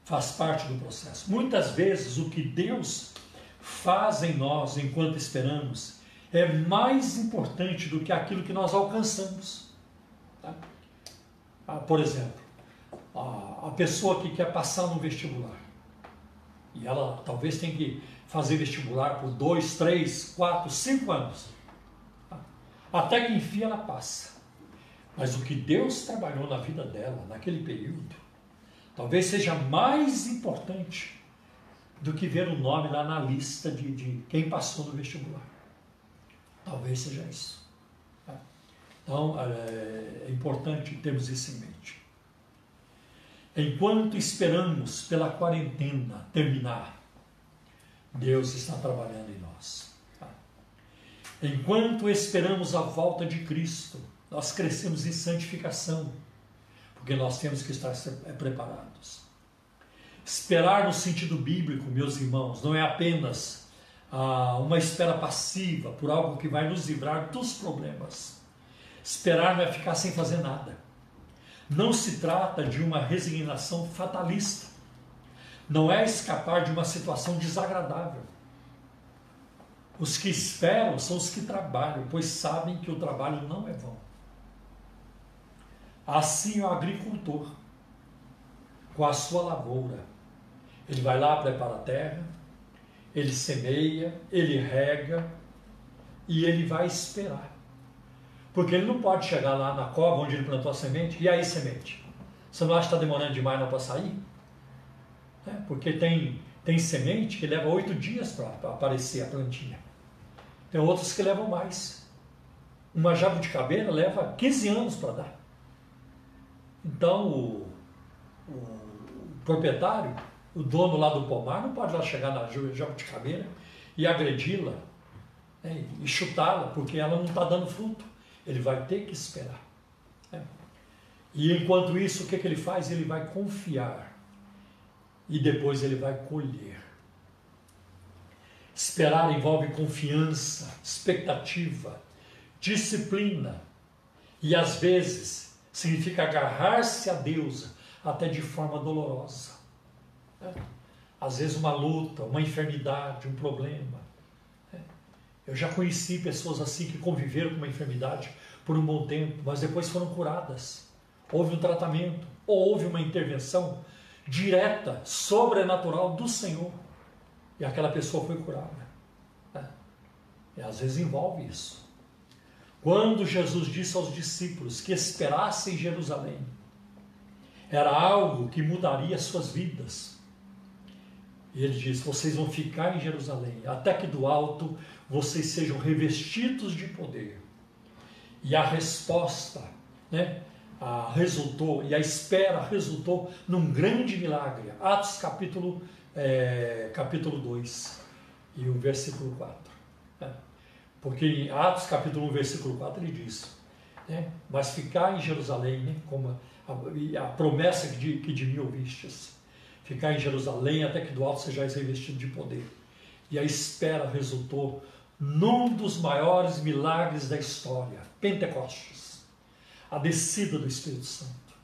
faz parte do processo. Muitas vezes o que Deus faz em nós enquanto esperamos é mais importante do que aquilo que nós alcançamos. Tá? Ah, por exemplo, a, a pessoa que quer passar no vestibular e ela talvez tenha que fazer vestibular por dois, três, quatro, cinco anos, tá? até que enfim ela passa. Mas o que Deus trabalhou na vida dela naquele período, talvez seja mais importante do que ver o nome lá na lista de, de quem passou no vestibular. Talvez seja isso. Tá? Então, é, é importante termos isso em mente. Enquanto esperamos pela quarentena terminar, Deus está trabalhando em nós. Tá? Enquanto esperamos a volta de Cristo, nós crescemos em santificação, porque nós temos que estar é, preparados. Esperar no sentido bíblico, meus irmãos, não é apenas ah, uma espera passiva por algo que vai nos livrar dos problemas. Esperar não é ficar sem fazer nada. Não se trata de uma resignação fatalista. Não é escapar de uma situação desagradável. Os que esperam são os que trabalham, pois sabem que o trabalho não é vão. Assim o agricultor, com a sua lavoura. Ele vai lá, prepara a terra, ele semeia, ele rega e ele vai esperar. Porque ele não pode chegar lá na cova onde ele plantou a semente, e aí semente? Você não acha que está demorando demais não para sair? É, porque tem, tem semente que leva oito dias para aparecer a plantinha. Tem outros que levam mais. Uma jabuticabeira leva 15 anos para dar. Então o, o, proprietário, o dono lá do pomar, não pode lá chegar na jabuticabeira e agredi-la né, e chutá-la, porque ela não está dando fruto. Ele vai ter que esperar. Né? E enquanto isso, o que, que ele faz? Ele vai confiar e depois ele vai colher. Esperar envolve confiança, expectativa, disciplina e às vezes significa agarrar-se a Deus até de forma dolorosa. É. Às vezes uma luta, uma enfermidade, um problema. É. Eu já conheci pessoas assim que conviveram com uma enfermidade por um bom tempo, mas depois foram curadas. Houve um tratamento, ou houve uma intervenção direta, sobrenatural do Senhor. E aquela pessoa foi curada. É. E às vezes envolve isso. Quando Jesus disse aos discípulos que esperassem em Jerusalém, era algo que mudaria suas vidas. E ele diz: Vocês vão ficar em Jerusalém, até que do alto vocês sejam revestidos de poder. E a resposta, né? ah, resultou, e a espera resultou num grande milagre. Atos capítulo, é, capítulo 2 e o versículo 4. Né? Porque em Atos capítulo 1, versículo 4 ele diz, né? mas ficar em Jerusalém, né? como a, a promessa que de, que de mim ouvistes, ficar em Jerusalém até que do alto sejais revestido de poder. E a espera resultou num dos maiores milagres da história, Pentecostes a descida do Espírito Santo,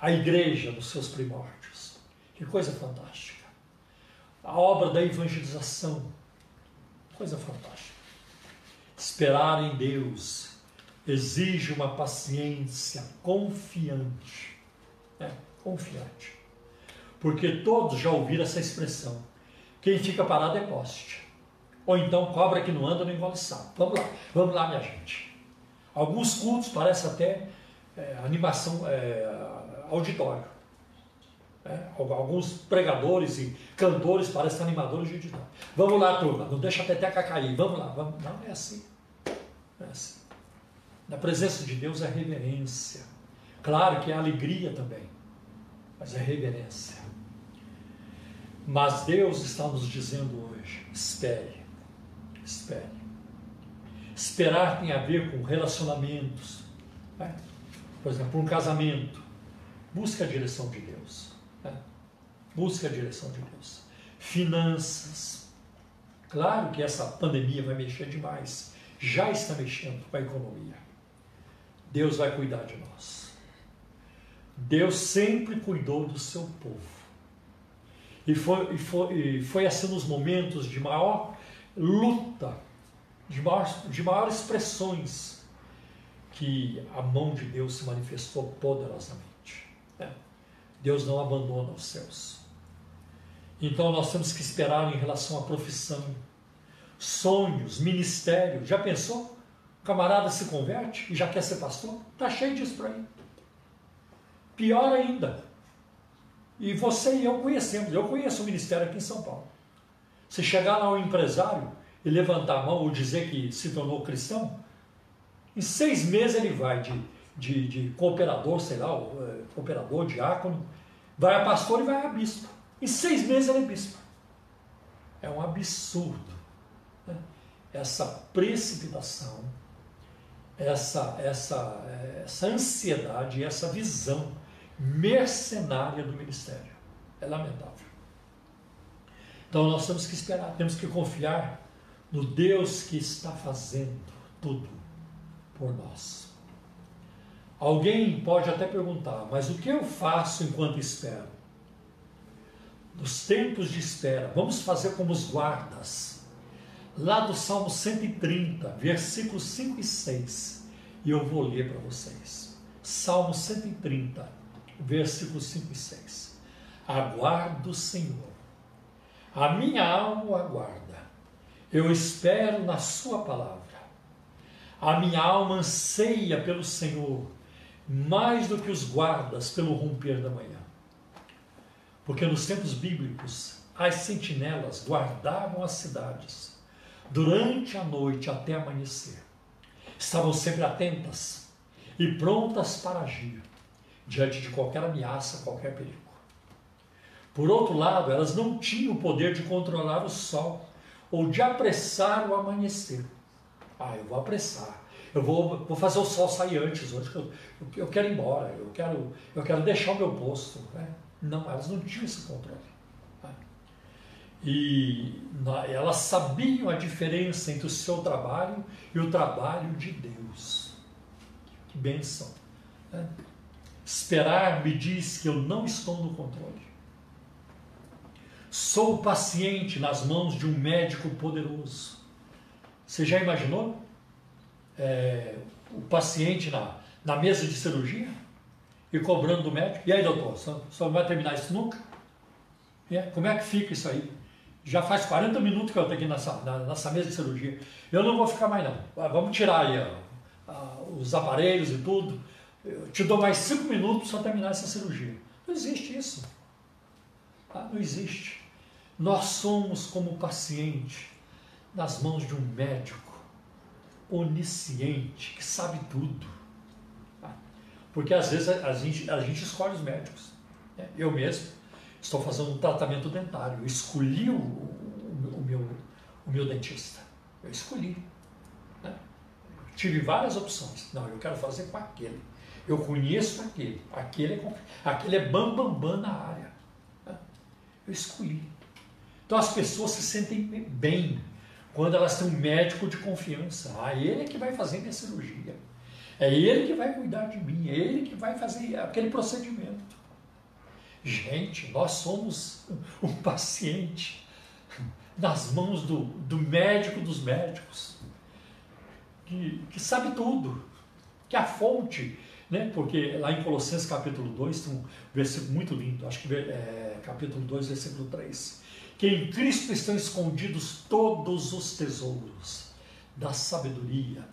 a igreja nos seus primórdios. Que coisa fantástica. A obra da evangelização, coisa fantástica. Esperar em Deus exige uma paciência confiante. É, confiante. Porque todos já ouviram essa expressão. Quem fica parado é poste. Ou então cobra que não anda não engole sapo. Vamos lá, vamos lá, minha gente. Alguns cultos parece até é, animação, é, auditório. É, alguns pregadores e cantores parecem animadores de auditório. Vamos lá, turma, não deixa a peteca cair, vamos lá. Vamos. Não, é assim. É assim. Na presença de Deus é reverência. Claro que é alegria também, mas é reverência. Mas Deus está nos dizendo hoje: espere, espere. Esperar tem a ver com relacionamentos. Né? Por exemplo, um casamento. Busque a direção de Deus. Né? Busque a direção de Deus. Finanças. Claro que essa pandemia vai mexer demais. Já está mexendo com a economia. Deus vai cuidar de nós. Deus sempre cuidou do seu povo. E foi, e foi, e foi assim nos momentos de maior luta de, maior, de maiores pressões que a mão de Deus se manifestou poderosamente. É. Deus não abandona os céus. Então nós temos que esperar em relação à profissão, sonhos, ministério. Já pensou? O camarada se converte e já quer ser pastor? Está cheio disso por aí. Pior ainda. E você e eu conhecemos. Eu conheço o ministério aqui em São Paulo. Se chegar lá um empresário e levantar a mão ou dizer que se tornou cristão, em seis meses ele vai de, de, de cooperador, sei lá, é, cooperador, diácono, vai a pastor e vai a bispo. Em seis meses ele é bispo. É um absurdo né? essa precipitação, essa, essa, essa ansiedade, essa visão mercenária do ministério. É lamentável. Então nós temos que esperar, temos que confiar no Deus que está fazendo tudo por nós. Alguém pode até perguntar, mas o que eu faço enquanto espero? Nos tempos de espera, vamos fazer como os guardas. Lá do Salmo 130, versículos 5 e 6. E eu vou ler para vocês. Salmo 130, versículos 5 e 6. Aguardo o Senhor. A minha alma aguarda. Eu espero na Sua palavra. A minha alma anseia pelo Senhor, mais do que os guardas pelo romper da manhã. Porque nos tempos bíblicos, as sentinelas guardavam as cidades durante a noite até amanhecer. Estavam sempre atentas e prontas para agir diante de qualquer ameaça, qualquer perigo. Por outro lado, elas não tinham o poder de controlar o sol ou de apressar o amanhecer. Ah, eu vou apressar. Eu vou, vou fazer o sol sair antes hoje. Eu, eu quero ir embora. Eu quero, eu quero deixar o meu posto. Né? Não, elas não tinham esse controle. Né? E elas sabiam a diferença entre o seu trabalho e o trabalho de Deus. Que bênção. Né? Esperar me diz que eu não estou no controle. Sou paciente nas mãos de um médico poderoso. Você já imaginou? É, o paciente na, na mesa de cirurgia e cobrando do médico. E aí, doutor, só, só vai terminar isso nunca? É, como é que fica isso aí? Já faz 40 minutos que eu estou aqui nessa, nessa mesa de cirurgia. Eu não vou ficar mais não. Ah, vamos tirar aí ó, os aparelhos e tudo. Eu te dou mais 5 minutos para terminar essa cirurgia. Não existe isso. Ah, não existe. Nós somos como paciente nas mãos de um médico onisciente que sabe tudo. Porque às vezes a gente, a gente escolhe os médicos. Né? Eu mesmo estou fazendo um tratamento dentário. Eu escolhi o, o, o meu, o meu dentista. Eu escolhi. Né? tive várias opções. Não, eu quero fazer com aquele. Eu conheço aquele. Aquele é, aquele é bam, bam, bam na área. Né? Eu escolhi. Então as pessoas se sentem bem quando elas têm um médico de confiança. Ah, ele é que vai fazer minha cirurgia. É ele que vai cuidar de mim, é ele que vai fazer aquele procedimento. Gente, nós somos um paciente nas mãos do, do médico dos médicos, que, que sabe tudo, que é a fonte, né? porque lá em Colossenses capítulo 2 tem um versículo muito lindo, acho que é capítulo 2, versículo 3 que em Cristo estão escondidos todos os tesouros da sabedoria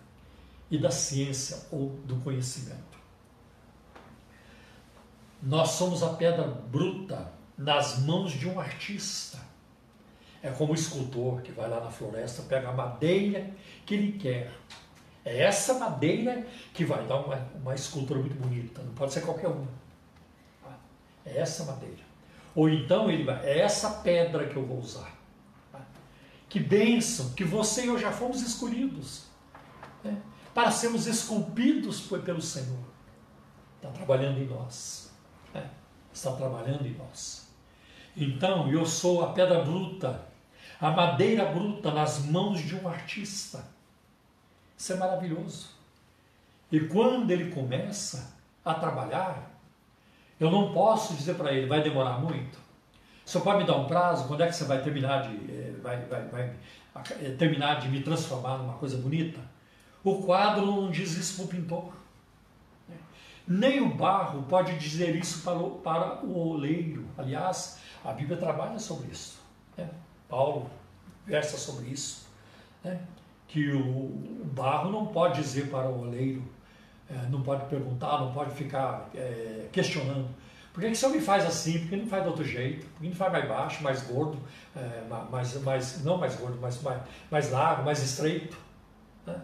e da ciência ou do conhecimento. Nós somos a pedra bruta nas mãos de um artista. É como o escultor que vai lá na floresta, pega a madeira que ele quer. É essa madeira que vai dar uma, uma escultura muito bonita, não pode ser qualquer uma. É essa madeira. Ou então ele vai, é essa pedra que eu vou usar. Que bênção, que você e eu já fomos escolhidos né? para sermos esculpidos pelo Senhor. Está trabalhando em nós. Né? Está trabalhando em nós. Então, eu sou a pedra bruta, a madeira bruta nas mãos de um artista. Isso é maravilhoso. E quando ele começa a trabalhar, eu não posso dizer para ele, vai demorar muito. Senhor pode me dar um prazo? Quando é que você vai terminar de, eh, vai, vai, vai eh, terminar de me transformar numa coisa bonita? O quadro não diz isso para o pintor. Nem o barro pode dizer isso para o, para o oleiro. Aliás, a Bíblia trabalha sobre isso. Né? Paulo versa sobre isso. Né? Que o, barro não pode dizer para o oleiro é, não pode perguntar, não pode ficar é, questionando. Por que, o senhor me faz assim? Por que não faz de outro jeito? Por que não faz mais baixo, mais gordo, é, mais, mais, não mais gordo, mas mais, mais largo, mais estreito? Né?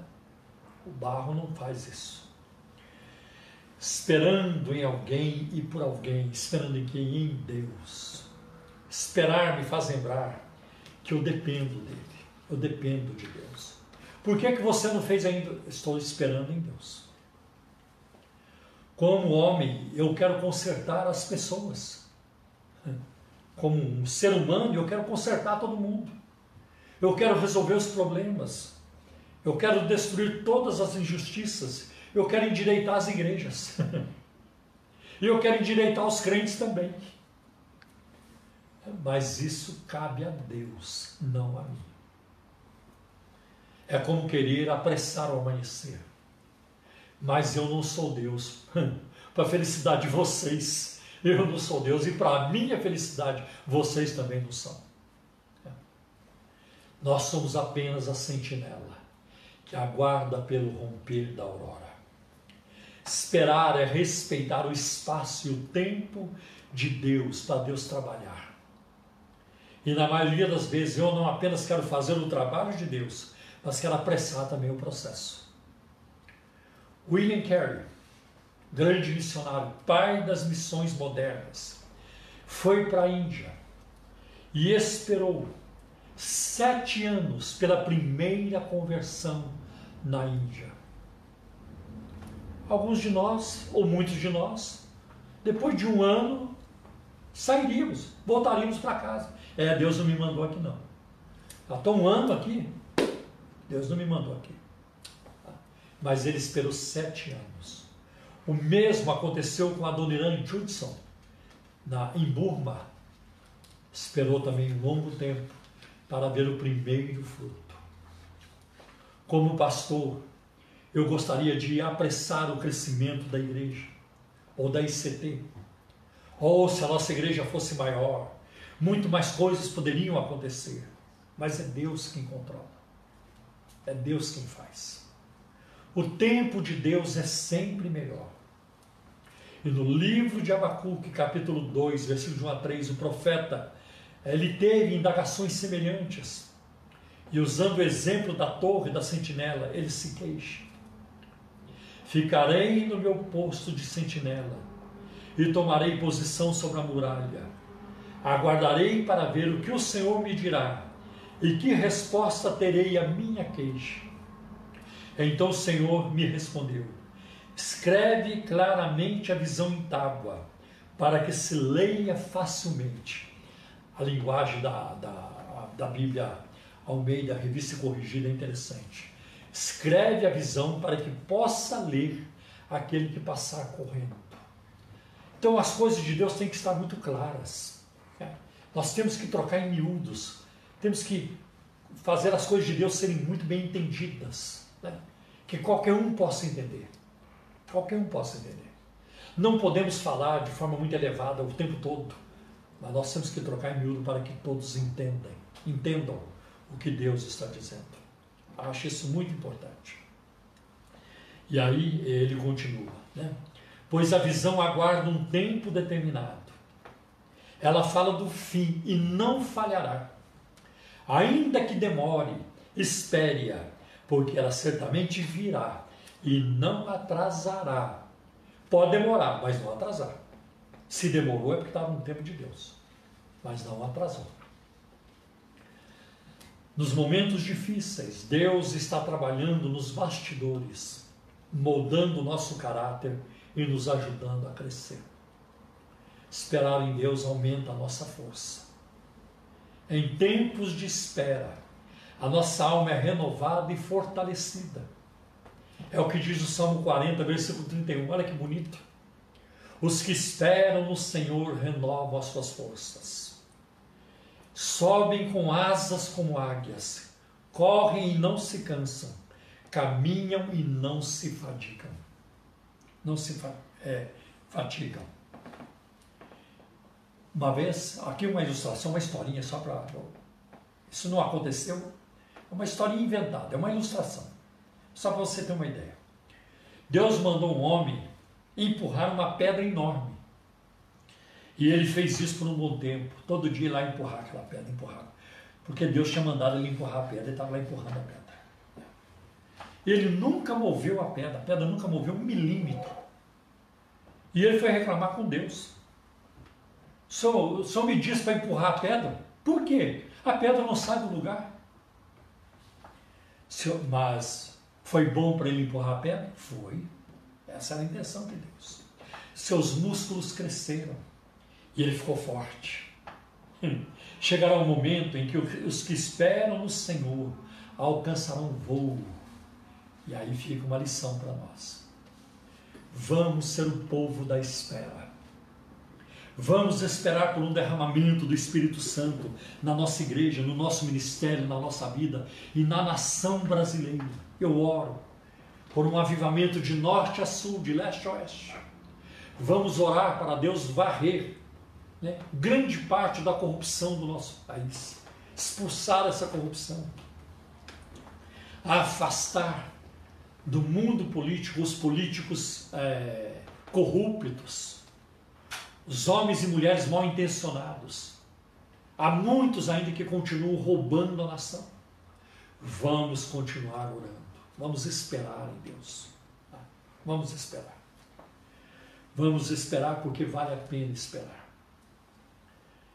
O barro não faz isso. Esperando em alguém e por alguém, esperando em quem? Em Deus. Esperar me faz lembrar que eu dependo dele. Eu dependo de Deus. Por que, que você não fez ainda? Estou esperando em Deus. Como homem, eu quero consertar as pessoas. Como um ser humano, eu quero consertar todo mundo. Eu quero resolver os problemas. Eu quero destruir todas as injustiças. Eu quero endireitar as igrejas. e eu quero endireitar os crentes também. Mas isso cabe a Deus, não a mim. É como querer apressar o amanhecer. Mas eu não sou Deus. para a felicidade de vocês, eu não sou Deus. E para a minha felicidade, vocês também não são. Nós somos apenas a sentinela que aguarda pelo romper da aurora. Esperar é respeitar o espaço e o tempo de Deus para Deus trabalhar. E na maioria das vezes eu não apenas quero fazer o trabalho de Deus, mas quero apressar também o processo. William Carey, grande missionário, pai das missões modernas, foi para a Índia e esperou sete anos pela primeira conversão na Índia. Alguns de nós, ou muitos de nós, depois de um ano, sairíamos, voltaríamos para casa. É, Deus não me mandou aqui não. Estou um ano aqui, Deus não me mandou aqui. Mas ele esperou sete anos. O mesmo aconteceu com a Dona Irene Judson, na, em Burma. Esperou também um longo tempo para ver o primeiro fruto. Como pastor, eu gostaria de apressar o crescimento da igreja, ou da ICT. Ou se a nossa igreja fosse maior, muito mais coisas poderiam acontecer. Mas é Deus quem controla. É Deus quem faz. O tempo de Deus é sempre melhor. E no livro de Abacuque, capítulo 2, versículo 1 a 3, o profeta ele teve indagações semelhantes. E usando o exemplo da torre da sentinela, ele se queixa. Ficarei no meu posto de sentinela e tomarei posição sobre a muralha. Aguardarei para ver o que o Senhor me dirá e que resposta terei à minha queixa. Então o Senhor me respondeu: Escreve claramente a visão em tábua, para que se leia facilmente a linguagem da, da, da Bíblia Almeida, revista corrigida, é interessante. Escreve a visão para que possa ler aquele que passar correndo. Então as coisas de Deus têm que estar muito claras. Né? Nós temos que trocar em miúdos, temos que fazer as coisas de Deus serem muito bem entendidas, né? que qualquer um possa entender. Qualquer um possa entender. Não podemos falar de forma muito elevada o tempo todo mas nós temos que trocar em miúdo para que todos entendam, entendam o que Deus está dizendo. Acho isso muito importante. E aí ele continua, né? Pois a visão aguarda um tempo determinado. Ela fala do fim e não falhará. Ainda que demore, espere-a, porque ela certamente virá e não atrasará. Pode demorar, mas não atrasar. Se demorou é porque estava no tempo de Deus, mas não atrasou. Nos momentos difíceis, Deus está trabalhando nos bastidores, moldando o nosso caráter e nos ajudando a crescer. Esperar em Deus aumenta a nossa força. Em tempos de espera, a nossa alma é renovada e fortalecida. É o que diz o Salmo 40, versículo 31. Olha que bonito. Os que esperam no Senhor renovam as suas forças. Sobem com asas como águias, correm e não se cansam, caminham e não se fatigam. Não se é, fatigam. Uma vez, aqui uma ilustração, uma historinha só para. Isso não aconteceu, é uma historinha inventada, é uma ilustração. Só para você ter uma ideia. Deus mandou um homem empurrar uma pedra enorme. E ele fez isso por um bom tempo, todo dia lá empurrar aquela pedra, empurrar. Porque Deus tinha mandado ele empurrar a pedra, ele estava lá empurrando a pedra. Ele nunca moveu a pedra, a pedra nunca moveu um milímetro. E ele foi reclamar com Deus. O o senhor me disse para empurrar a pedra? Por quê? A pedra não sai do lugar. Mas foi bom para ele empurrar a pedra? Foi. Essa era a intenção de Deus. Seus músculos cresceram e ele ficou forte. Hum. Chegará um momento em que os que esperam no Senhor alcançarão voo. E aí fica uma lição para nós. Vamos ser o povo da espera. Vamos esperar por um derramamento do Espírito Santo na nossa igreja, no nosso ministério, na nossa vida e na nação brasileira. Eu oro por um avivamento de norte a sul, de leste a oeste. Vamos orar para Deus varrer né, grande parte da corrupção do nosso país, expulsar essa corrupção, afastar do mundo político os políticos é, corruptos, os homens e mulheres mal intencionados. Há muitos ainda que continuam roubando a nação. Vamos continuar orando. Vamos esperar em Deus. Vamos esperar. Vamos esperar porque vale a pena esperar.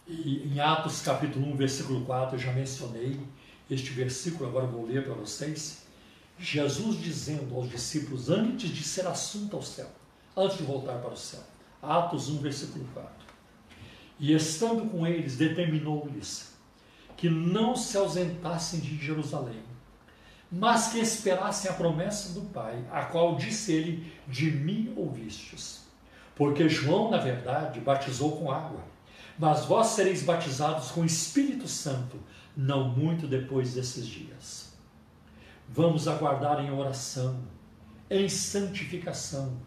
E em Atos capítulo 1, versículo 4, eu já mencionei este versículo, agora vou ler para vocês. Jesus dizendo aos discípulos antes de ser assunto ao céu, antes de voltar para o céu. Atos 1, versículo 4. E estando com eles, determinou-lhes que não se ausentassem de Jerusalém, mas que esperassem a promessa do Pai, a qual disse ele: De mim ouvistes. Porque João, na verdade, batizou com água mas vós sereis batizados com o Espírito Santo, não muito depois desses dias. Vamos aguardar em oração, em santificação,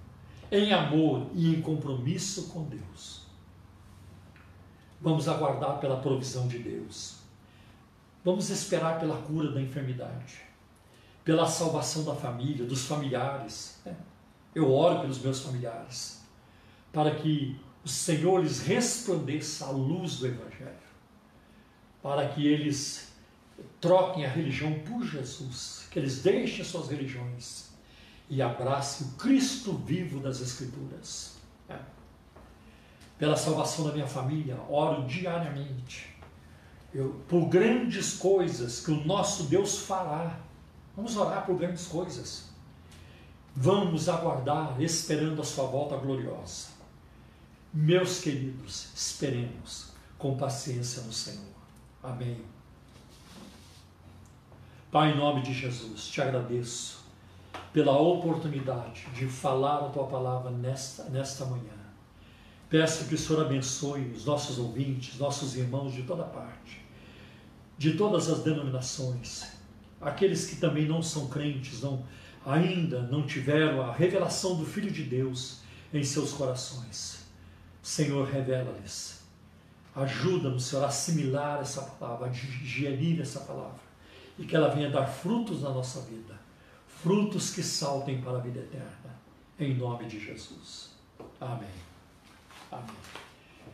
em amor e em compromisso com Deus. Vamos aguardar pela provisão de Deus. Vamos esperar pela cura da enfermidade, pela salvação da família, dos familiares. Eu oro pelos meus familiares, para que o Senhor lhes resplandeça a luz do Evangelho, para que eles troquem a religião por Jesus, que eles deixem suas religiões e abracem o Cristo vivo das Escrituras. É. Pela salvação da minha família, oro diariamente eu, por grandes coisas que o nosso Deus fará. Vamos orar por grandes coisas. Vamos aguardar, esperando a sua volta gloriosa. Meus queridos, esperemos com paciência no Senhor. Amém. Pai, em nome de Jesus, te agradeço pela oportunidade de falar a tua palavra nesta, nesta manhã. Peço que o Senhor abençoe os nossos ouvintes, nossos irmãos de toda parte, de todas as denominações, aqueles que também não são crentes, não, ainda não tiveram a revelação do Filho de Deus em seus corações. Senhor, revela-lhes. Ajuda-nos, Senhor, a assimilar essa palavra, a digerir essa palavra. E que ela venha dar frutos na nossa vida. Frutos que saltem para a vida eterna. Em nome de Jesus. Amém. Amém.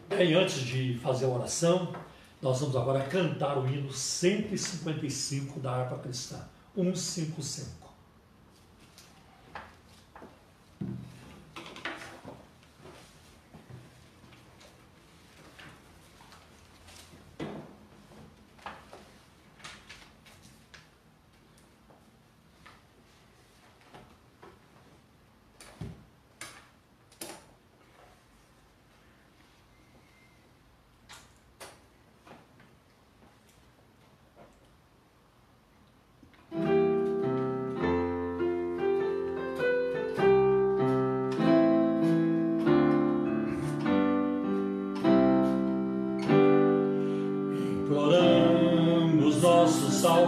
Bem, antes de fazer a oração, nós vamos agora cantar o hino 155 da harpa cristã. 155.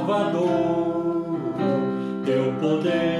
Ungir, teu poder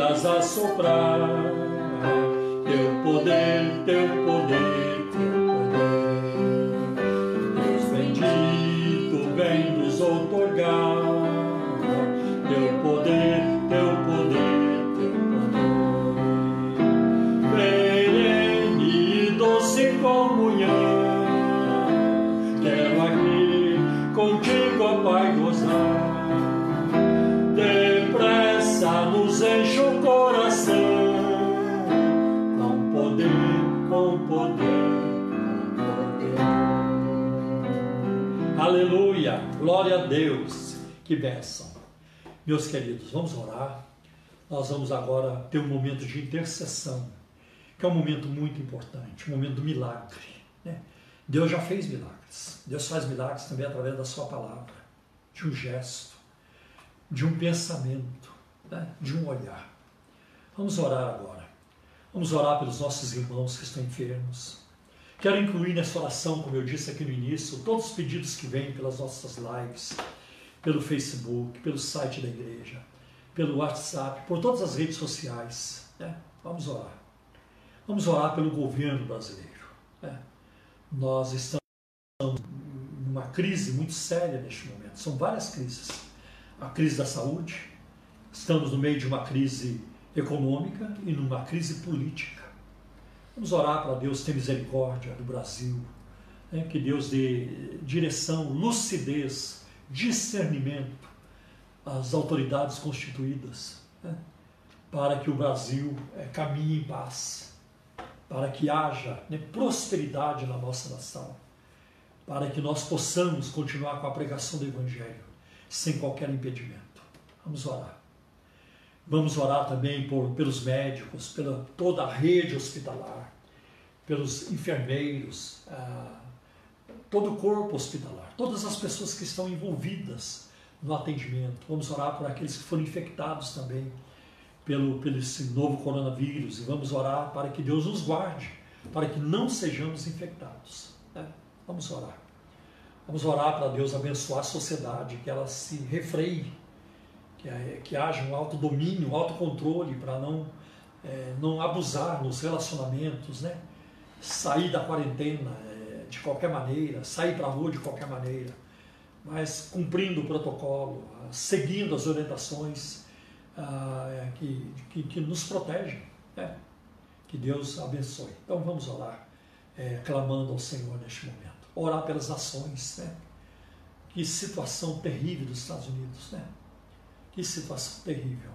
assoprar, teu poder, teu poder, teu poder. Aleluia, glória a Deus, que bênção. Meus queridos, vamos orar. Nós vamos agora ter um momento de intercessão, que é um momento muito importante, um momento do milagre. né? Deus já fez milagres. Deus faz milagres também através da sua palavra, de um gesto, de um pensamento, né? de um olhar. Vamos orar agora. Vamos orar pelos nossos irmãos que estão enfermos. Quero incluir nessa oração, como eu disse aqui no início, todos os pedidos que vêm pelas nossas lives, pelo Facebook, pelo site da igreja, pelo WhatsApp, por todas as redes sociais. né? Vamos orar. Vamos orar pelo governo brasileiro. né? Nós estamos numa crise muito séria neste momento. São várias crises. A crise da saúde, estamos no meio de uma crise econômica e numa crise política. Vamos orar para Deus ter misericórdia do Brasil, né? que Deus dê direção, lucidez, discernimento às autoridades constituídas, né? para que o Brasil eh, caminhe em paz, para que haja né, prosperidade na nossa nação, para que nós possamos continuar com a pregação do Evangelho sem qualquer impedimento. Vamos orar. Vamos orar também por, pelos médicos, pela toda a rede hospitalar, pelos enfermeiros, ah, todo o corpo hospitalar, todas as pessoas que estão envolvidas no atendimento. Vamos orar por aqueles que foram infectados também pelo, pelo esse novo coronavírus e vamos orar para que Deus nos guarde, para que não sejamos infectados. né? Vamos orar. Vamos orar para Deus abençoar a sociedade, que ela se refreie, que, que haja um autodomínio, um autocontrole para não, é, não abusar nos relacionamentos, né? sair da quarentena é, de qualquer maneira, sair para a rua de qualquer maneira, mas cumprindo o protocolo, seguindo as orientações ah, é, que, que, que nos protegem. né? Que Deus abençoe. Então vamos orar, é, clamando ao Senhor neste momento. Orar pelas nações, né? Que situação terrível dos Estados Unidos, né? Que situação terrível,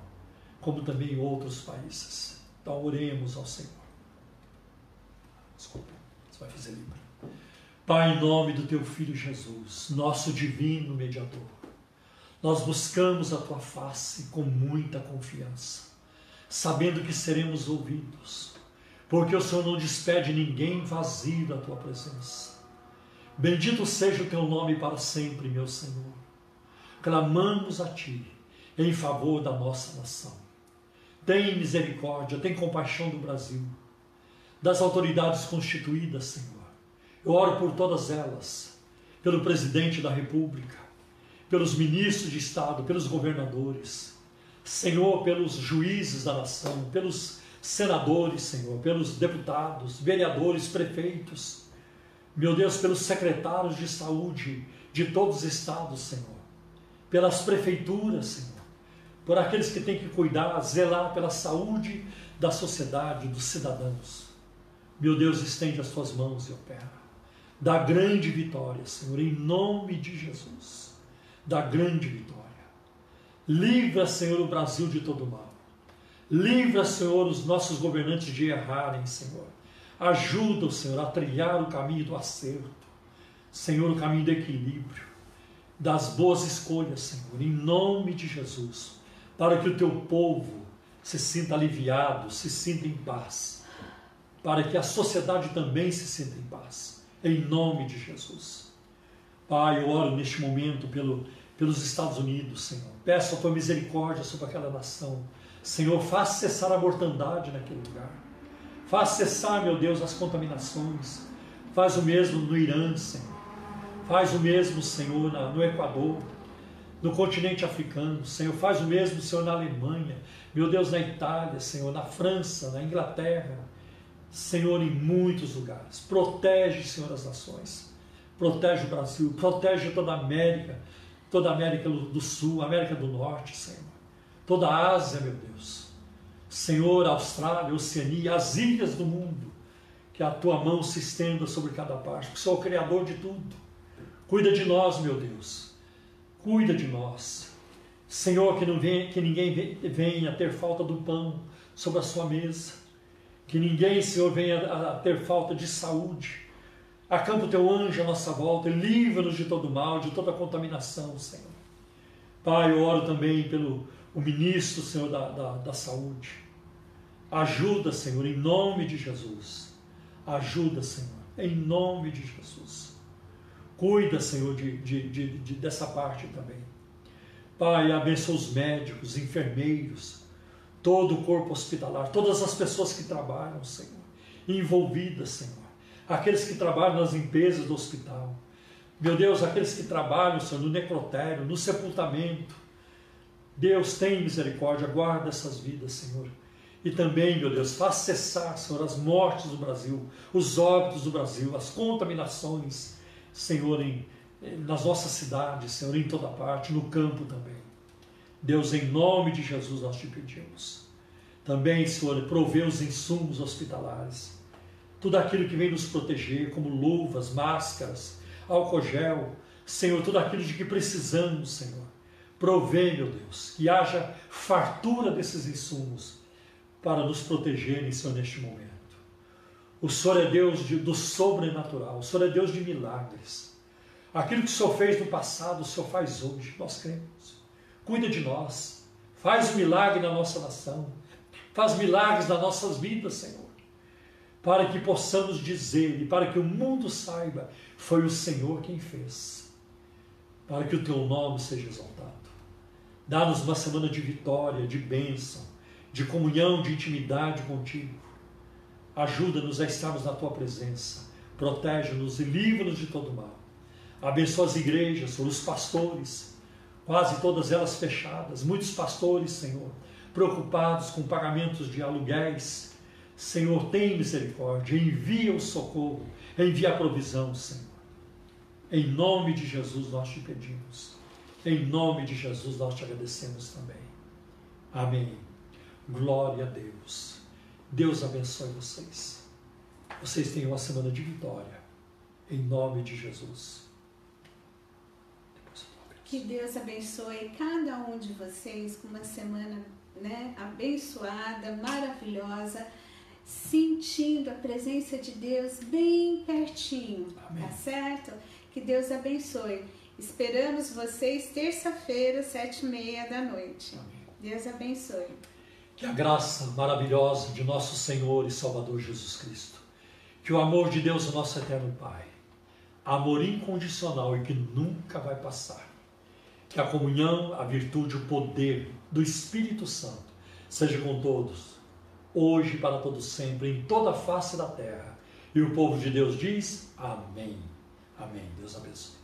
como também em outros países. Então oremos ao Senhor. Desculpa, você vai fazer Libra. Pai, em nome do teu Filho Jesus, nosso divino mediador, nós buscamos a tua face com muita confiança, sabendo que seremos ouvidos, porque o Senhor não despede ninguém vazio da tua presença. Bendito seja o teu nome para sempre, meu Senhor. Clamamos a ti em favor da nossa nação. Tem misericórdia, tem compaixão do Brasil, das autoridades constituídas, Senhor. Eu oro por todas elas, pelo presidente da República, pelos ministros de Estado, pelos governadores, Senhor, pelos juízes da nação, pelos senadores, Senhor, pelos deputados, vereadores, prefeitos, meu Deus, pelos secretários de saúde de todos os estados, Senhor, pelas prefeituras, Senhor, por aqueles que têm que cuidar, zelar pela saúde da sociedade, dos cidadãos. Meu Deus, estende as tuas mãos e opera. Da grande vitória, Senhor, em nome de Jesus. Da grande vitória. Livra, Senhor, o Brasil de todo mal. Livra, Senhor, os nossos governantes de errarem, Senhor. Ajuda, Senhor, a trilhar o caminho do acerto. Senhor, o caminho do equilíbrio. Das boas escolhas, Senhor, em nome de Jesus. Para que o teu povo se sinta aliviado, se sinta em paz. Para que a sociedade também se sinta em paz. Em nome de Jesus. Pai, eu oro neste momento pelo, pelos Estados Unidos, Senhor. Peço a tua misericórdia sobre aquela nação. Senhor, faz cessar a mortandade naquele lugar. Faz cessar, meu Deus, as contaminações. Faz o mesmo no Irã, Senhor. Faz o mesmo, Senhor, no Equador, no continente africano. Senhor, faz o mesmo, Senhor, na Alemanha. Meu Deus, na Itália, Senhor, na França, na Inglaterra. Senhor, em muitos lugares. Protege, Senhor, as nações. Protege o Brasil. Protege toda a América. Toda a América do Sul, América do Norte, Senhor toda a Ásia, meu Deus. Senhor, Austrália, Oceania, as ilhas do mundo, que a tua mão se estenda sobre cada parte, porque sou o Criador de tudo. Cuida de nós, meu Deus. Cuida de nós. Senhor, que, não venha, que ninguém venha ter falta do pão sobre a sua mesa. Que ninguém, Senhor, venha a ter falta de saúde. Acampa o teu anjo à nossa volta e livra-nos de todo mal, de toda contaminação, Senhor. Pai, eu oro também pelo o ministro, Senhor, da, da, da saúde. Ajuda, Senhor, em nome de Jesus. Ajuda, Senhor, em nome de Jesus. Cuida, Senhor, de, de, de, de, dessa parte também. Pai, abençoa os médicos, enfermeiros, todo o corpo hospitalar, todas as pessoas que trabalham, Senhor, envolvidas, Senhor. Aqueles que trabalham nas limpezas do hospital. Meu Deus, aqueles que trabalham, Senhor, no necrotério, no sepultamento, Deus tem misericórdia, guarda essas vidas, Senhor. E também, meu Deus, faz cessar, Senhor, as mortes do Brasil, os óbitos do Brasil, as contaminações, Senhor, em, nas nossas cidades, Senhor, em toda parte, no campo também. Deus, em nome de Jesus, nós te pedimos. Também, Senhor, provê os insumos hospitalares, tudo aquilo que vem nos proteger, como luvas, máscaras, álcool gel, Senhor, tudo aquilo de que precisamos, Senhor Provê, meu Deus, que haja fartura desses insumos para nos protegerem, Senhor, neste momento. O Senhor é Deus de, do sobrenatural, o Senhor é Deus de milagres. Aquilo que o Senhor fez no passado, o Senhor faz hoje, nós cremos. Cuida de nós, faz um milagre na nossa nação, faz milagres nas nossas vidas, Senhor, para que possamos dizer e para que o mundo saiba, foi o Senhor quem fez, para que o teu nome seja exaltado. Dá-nos uma semana de vitória, de bênção, de comunhão, de intimidade contigo. Ajuda-nos a estarmos na tua presença. Protege-nos e livra-nos de todo mal. Abençoa as igrejas, os pastores, quase todas elas fechadas. Muitos pastores, Senhor, preocupados com pagamentos de aluguéis. Senhor, tem misericórdia, envia o socorro, envia a provisão, Senhor. Em nome de Jesus nós te pedimos. Em nome de Jesus nós te agradecemos também. Amém. Glória a Deus. Deus abençoe vocês. Vocês tenham uma semana de vitória. Em nome de Jesus. Que Deus abençoe cada um de vocês com uma semana né, abençoada, maravilhosa, sentindo a presença de Deus bem pertinho. Amém. Tá certo? Que Deus abençoe. Esperamos vocês terça-feira, sete e meia da noite. Amém. Deus abençoe. Que a graça maravilhosa de nosso Senhor e Salvador Jesus Cristo, que o amor de Deus, nosso eterno Pai, amor incondicional e que nunca vai passar, que a comunhão, a virtude, o poder do Espírito Santo seja com todos, hoje e para todos sempre, em toda a face da terra. E o povo de Deus diz: Amém. Amém. Deus abençoe.